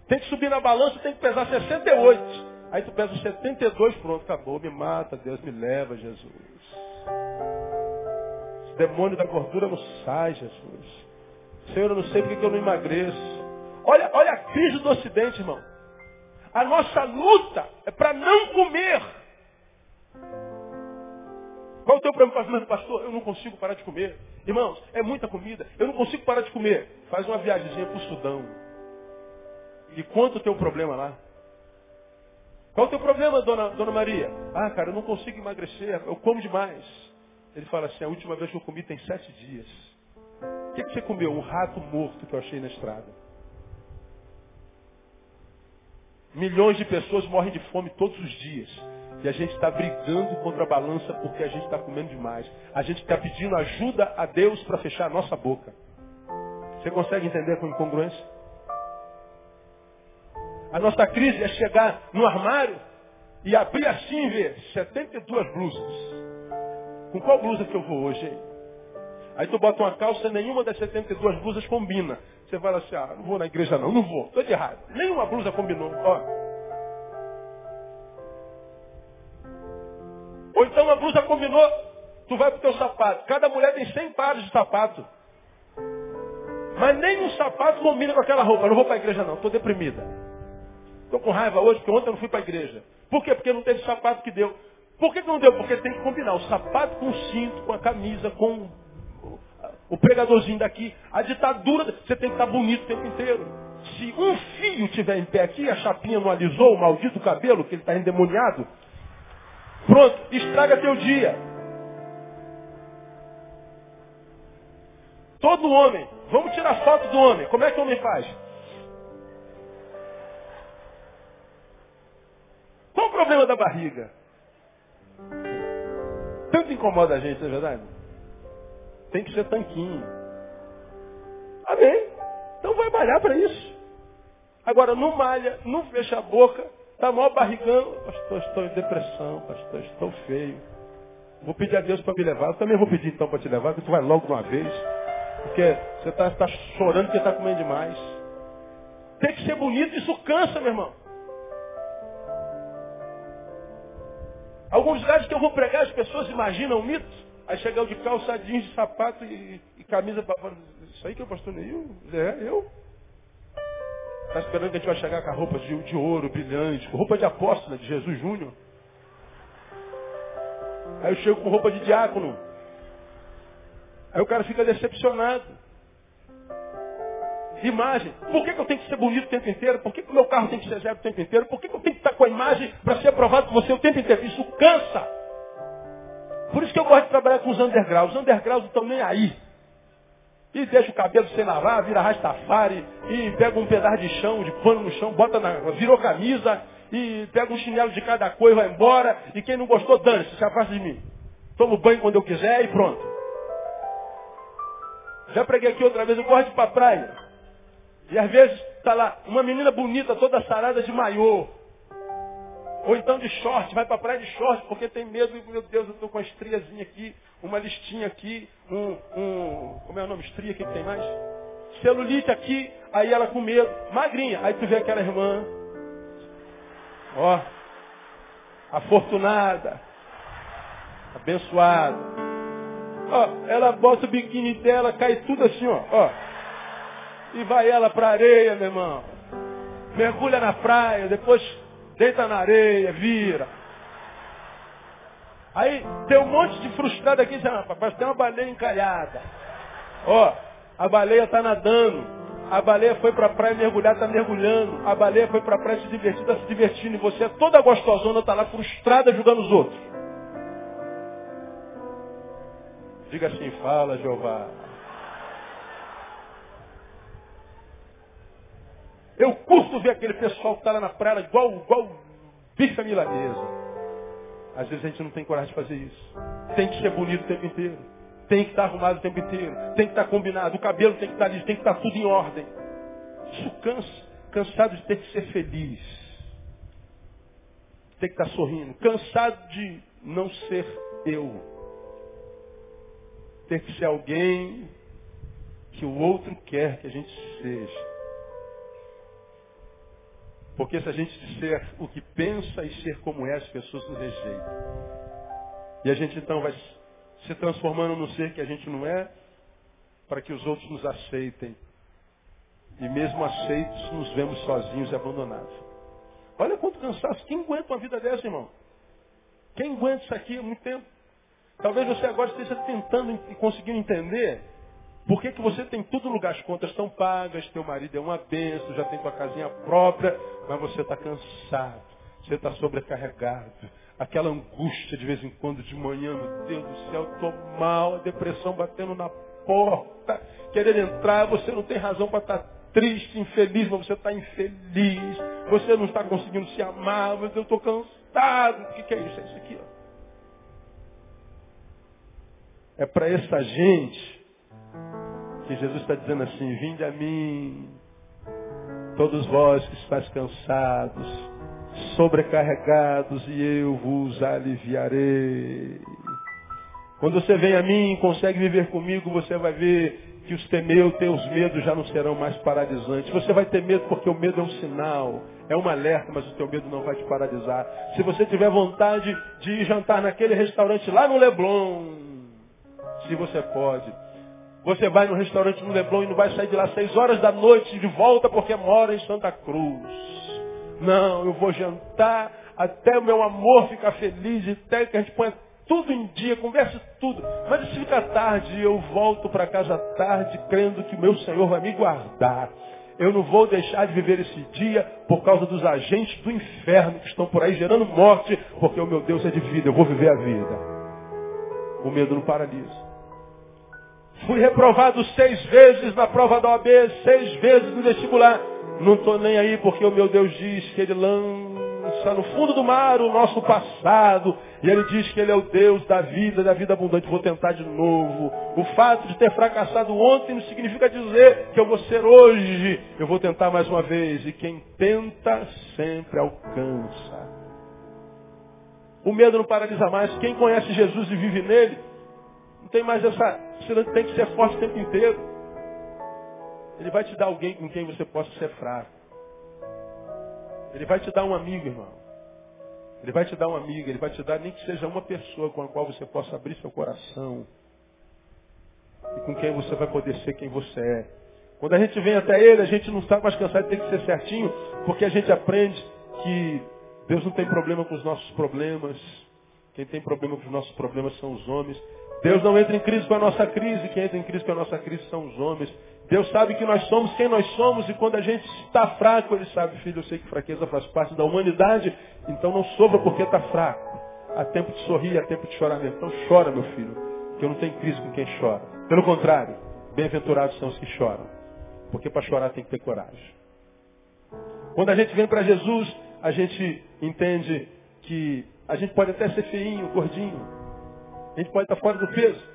Tem que subir na balança, tem que pesar 68. Aí tu pesa 72, pronto, acabou. Me mata, Deus me leva, Jesus. Esse demônio da gordura não sai, Jesus. Senhor, eu não sei porque eu não emagreço. Olha, olha a crise do Ocidente, irmão. A nossa luta é para não comer. Qual o teu problema, pastor? Eu não consigo parar de comer. Irmãos, é muita comida. Eu não consigo parar de comer. Faz uma viagemzinha para o Sudão. E conta o teu problema lá. Qual o teu problema, dona, dona Maria? Ah, cara, eu não consigo emagrecer. Eu como demais. Ele fala assim, a última vez que eu comi tem sete dias. O que, que você comeu? Um rato morto que eu achei na estrada. Milhões de pessoas morrem de fome todos os dias. E a gente está brigando contra a balança porque a gente está comendo demais. A gente está pedindo ajuda a Deus para fechar a nossa boca. Você consegue entender com incongruência? A nossa crise é chegar no armário e abrir assim e ver 72 blusas. Com qual blusa que eu vou hoje? Hein? Aí tu bota uma calça, nenhuma das 72 blusas combina. Você fala assim, ah, não vou na igreja não, não vou, estou de errado. Nenhuma blusa combinou. Ó, Blusa combinou, tu vai pro teu sapato. Cada mulher tem 100 pares de sapato. Mas nem um sapato combina com aquela roupa. Eu não vou para a igreja não, estou deprimida. Estou com raiva hoje porque ontem eu não fui para a igreja. Por quê? Porque não teve sapato que deu. Por que não deu? Porque tem que combinar o sapato com o cinto, com a camisa, com o pregadorzinho daqui. A ditadura, você tem que estar bonito o tempo inteiro. Se um fio tiver em pé aqui, a chapinha não alisou o maldito cabelo, que ele está endemoniado, Pronto, estraga teu dia. Todo homem, vamos tirar foto do homem. Como é que o homem faz? Qual o problema da barriga? Tanto incomoda a gente, não é verdade? Tem que ser tanquinho. Amém. Então vai malhar para isso. Agora, não malha, não fecha a boca, Está maior barrigão. Pastor, estou em depressão, pastor, estou feio. Vou pedir a Deus para me levar. Eu também vou pedir então para te levar, que tu vai logo de uma vez. Porque você está tá chorando porque está comendo demais. Tem que ser bonito, isso cansa, meu irmão. Alguns lugares que eu vou pregar, as pessoas imaginam um mito. Aí chega eu de calça jeans, sapato e, e camisa Isso aí que é o pastor Neil? É, eu. Está esperando que a gente vai chegar com a roupa de, de ouro, brilhante, com roupa de apóstolo, de Jesus Júnior. Aí eu chego com roupa de diácono. Aí o cara fica decepcionado. Imagem. Por que, que eu tenho que ser bonito o tempo inteiro? Por que, o meu carro tem que ser zero o tempo inteiro? Por que, que eu tenho que estar com a imagem para ser aprovado por você o tempo inteiro? Isso cansa. Por isso que eu gosto de trabalhar com os undergrounds. Os undergrounds não estão nem aí. E deixa o cabelo sem lavar, vira rastafari, e pega um pedaço de chão, de pano no chão, bota na. virou camisa, e pega um chinelo de cada cor e vai embora, e quem não gostou, dane-se, se afasta de mim. Tomo banho quando eu quiser e pronto. Já preguei aqui outra vez, eu gosto de ir pra praia. E às vezes está lá uma menina bonita, toda sarada de maiô. Ou então de short, vai para a praia de short, porque tem medo, meu Deus, eu estou com uma estriazinha aqui, uma listinha aqui, um, um, como é o nome, estria que tem mais? Celulite aqui, aí ela com medo, magrinha. Aí tu vê aquela irmã, ó, afortunada, abençoada. Ó, ela bota o biquíni dela, cai tudo assim, ó, ó. E vai ela para areia, meu irmão. Mergulha na praia, depois deita na areia, vira. Aí tem um monte de frustrado aqui dizendo, ah, papai, tem uma baleia encalhada. Ó, a baleia está nadando. A baleia foi para a praia mergulhar, está mergulhando. A baleia foi para a praia se divertir, está se divertindo. E você, toda gostosona, está lá frustrada julgando os outros. Diga assim, fala, Jeová. Eu curto ver aquele pessoal que está lá na praia igual, igual à milanesa. Às vezes a gente não tem coragem de fazer isso. Tem que ser bonito o tempo inteiro. Tem que estar arrumado o tempo inteiro. Tem que estar combinado. O cabelo tem que estar liso. Tem que estar tudo em ordem. Isso cansa. Cansado de ter que ser feliz. Tem que estar sorrindo. Cansado de não ser eu. Ter que ser alguém que o outro quer que a gente seja. Porque se a gente disser o que pensa e ser como é, as pessoas nos rejeitam. E a gente então vai se transformando no ser que a gente não é, para que os outros nos aceitem. E mesmo aceitos, nos vemos sozinhos e abandonados. Olha quanto cansaço. Quem aguenta uma vida dessa, irmão? Quem aguenta isso aqui há muito tempo? Talvez você agora esteja tentando e conseguindo entender por que, que você tem tudo lugar, as contas estão pagas, teu marido é uma benção, já tem tua casinha própria, mas você está cansado, você está sobrecarregado. Aquela angústia de vez em quando, de manhã, meu Deus do céu, estou mal, a depressão batendo na porta, querendo entrar, você não tem razão para estar tá triste, infeliz, mas você está infeliz, você não está conseguindo se amar, mas eu estou cansado. O que, que é isso? É isso aqui, ó. É para essa gente que Jesus está dizendo assim, vinde a mim, todos vós que estáis cansados, sobrecarregados, e eu vos aliviarei. Quando você vem a mim e consegue viver comigo, você vai ver que os temeus, teus medos já não serão mais paralisantes. Você vai ter medo porque o medo é um sinal, é um alerta, mas o teu medo não vai te paralisar. Se você tiver vontade de ir jantar naquele restaurante lá no Leblon, se você pode, você vai no restaurante no Leblon e não vai sair de lá seis horas da noite de volta porque mora em Santa Cruz. Não, eu vou jantar até o meu amor ficar feliz, até que a gente ponha tudo em dia, converse tudo. Mas se fica tarde, eu volto para casa tarde, crendo que o meu Senhor vai me guardar. Eu não vou deixar de viver esse dia por causa dos agentes do inferno que estão por aí gerando morte, porque o meu Deus é de vida, eu vou viver a vida. O medo não paralisa. Fui reprovado seis vezes na prova da OAB, seis vezes no vestibular. Não estou nem aí porque o meu Deus diz que Ele lança no fundo do mar o nosso passado. E Ele diz que Ele é o Deus da vida, da vida abundante. Vou tentar de novo. O fato de ter fracassado ontem não significa dizer que eu vou ser hoje. Eu vou tentar mais uma vez. E quem tenta sempre alcança. O medo não paralisa mais. Quem conhece Jesus e vive nele, tem mais essa. Você tem que ser forte o tempo inteiro. Ele vai te dar alguém com quem você possa ser fraco. Ele vai te dar um amigo, irmão. Ele vai te dar um amigo, ele vai te dar nem que seja uma pessoa com a qual você possa abrir seu coração. E com quem você vai poder ser quem você é. Quando a gente vem até ele, a gente não está mais cansado de ter que ser certinho, porque a gente aprende que Deus não tem problema com os nossos problemas. Quem tem problema com os nossos problemas são os homens. Deus não entra em crise com a nossa crise, quem entra em crise com a nossa crise são os homens. Deus sabe que nós somos quem nós somos e quando a gente está fraco, Ele sabe, filho, eu sei que fraqueza faz parte da humanidade, então não sofra porque está fraco. Há tempo de sorrir, há tempo de chorar mesmo. Então chora, meu filho, que eu não tenho crise com quem chora. Pelo contrário, bem-aventurados são os que choram, porque para chorar tem que ter coragem. Quando a gente vem para Jesus, a gente entende que a gente pode até ser feinho, gordinho, a gente pode estar fora do peso.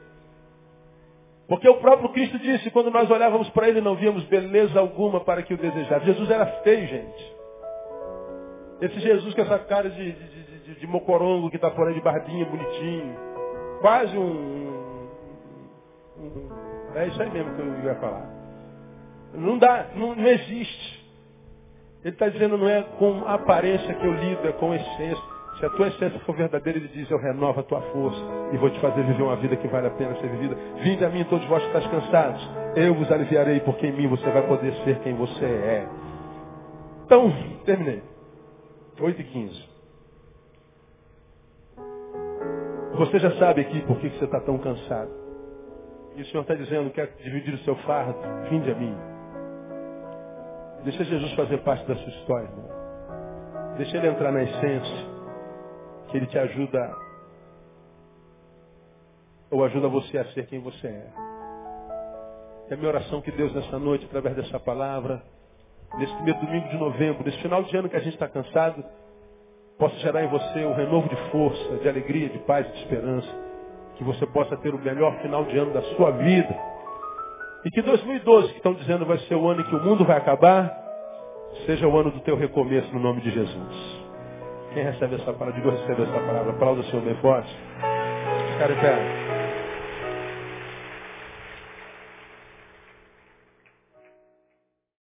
Porque o próprio Cristo disse, quando nós olhávamos para ele, não víamos beleza alguma para que o desejasse. Jesus era feio, gente. Esse Jesus com essa cara de, de, de, de mocorongo que está por aí de barbinha, bonitinho. Quase um, um, É isso aí mesmo que eu ia falar. Não dá, não, não existe. Ele está dizendo, não é com aparência que eu lido, é com essência. Se a tua essência for verdadeira, ele diz, eu renovo a tua força e vou te fazer viver uma vida que vale a pena ser vivida. Vinde a mim todos vós que estáis cansados. Eu vos aliviarei, porque em mim você vai poder ser quem você é. Então, terminei. 8 e 15. Você já sabe aqui por que você está tão cansado. E o Senhor está dizendo, quer dividir o seu fardo? Vinde a mim. Deixa Jesus fazer parte da sua história, irmão. Deixa ele entrar na essência que Ele te ajuda ou ajuda você a ser quem você é. É a minha oração que Deus nessa noite, através dessa palavra, nesse primeiro domingo de novembro, nesse final de ano que a gente está cansado, possa gerar em você um renovo de força, de alegria, de paz de esperança. Que você possa ter o melhor final de ano da sua vida. E que 2012, que estão dizendo vai ser o ano em que o mundo vai acabar, seja o ano do teu recomeço no nome de Jesus. Quem recebe essa palavra? Digo, recebe essa palavra. A palavra do Senhor bem forte. Ficar em.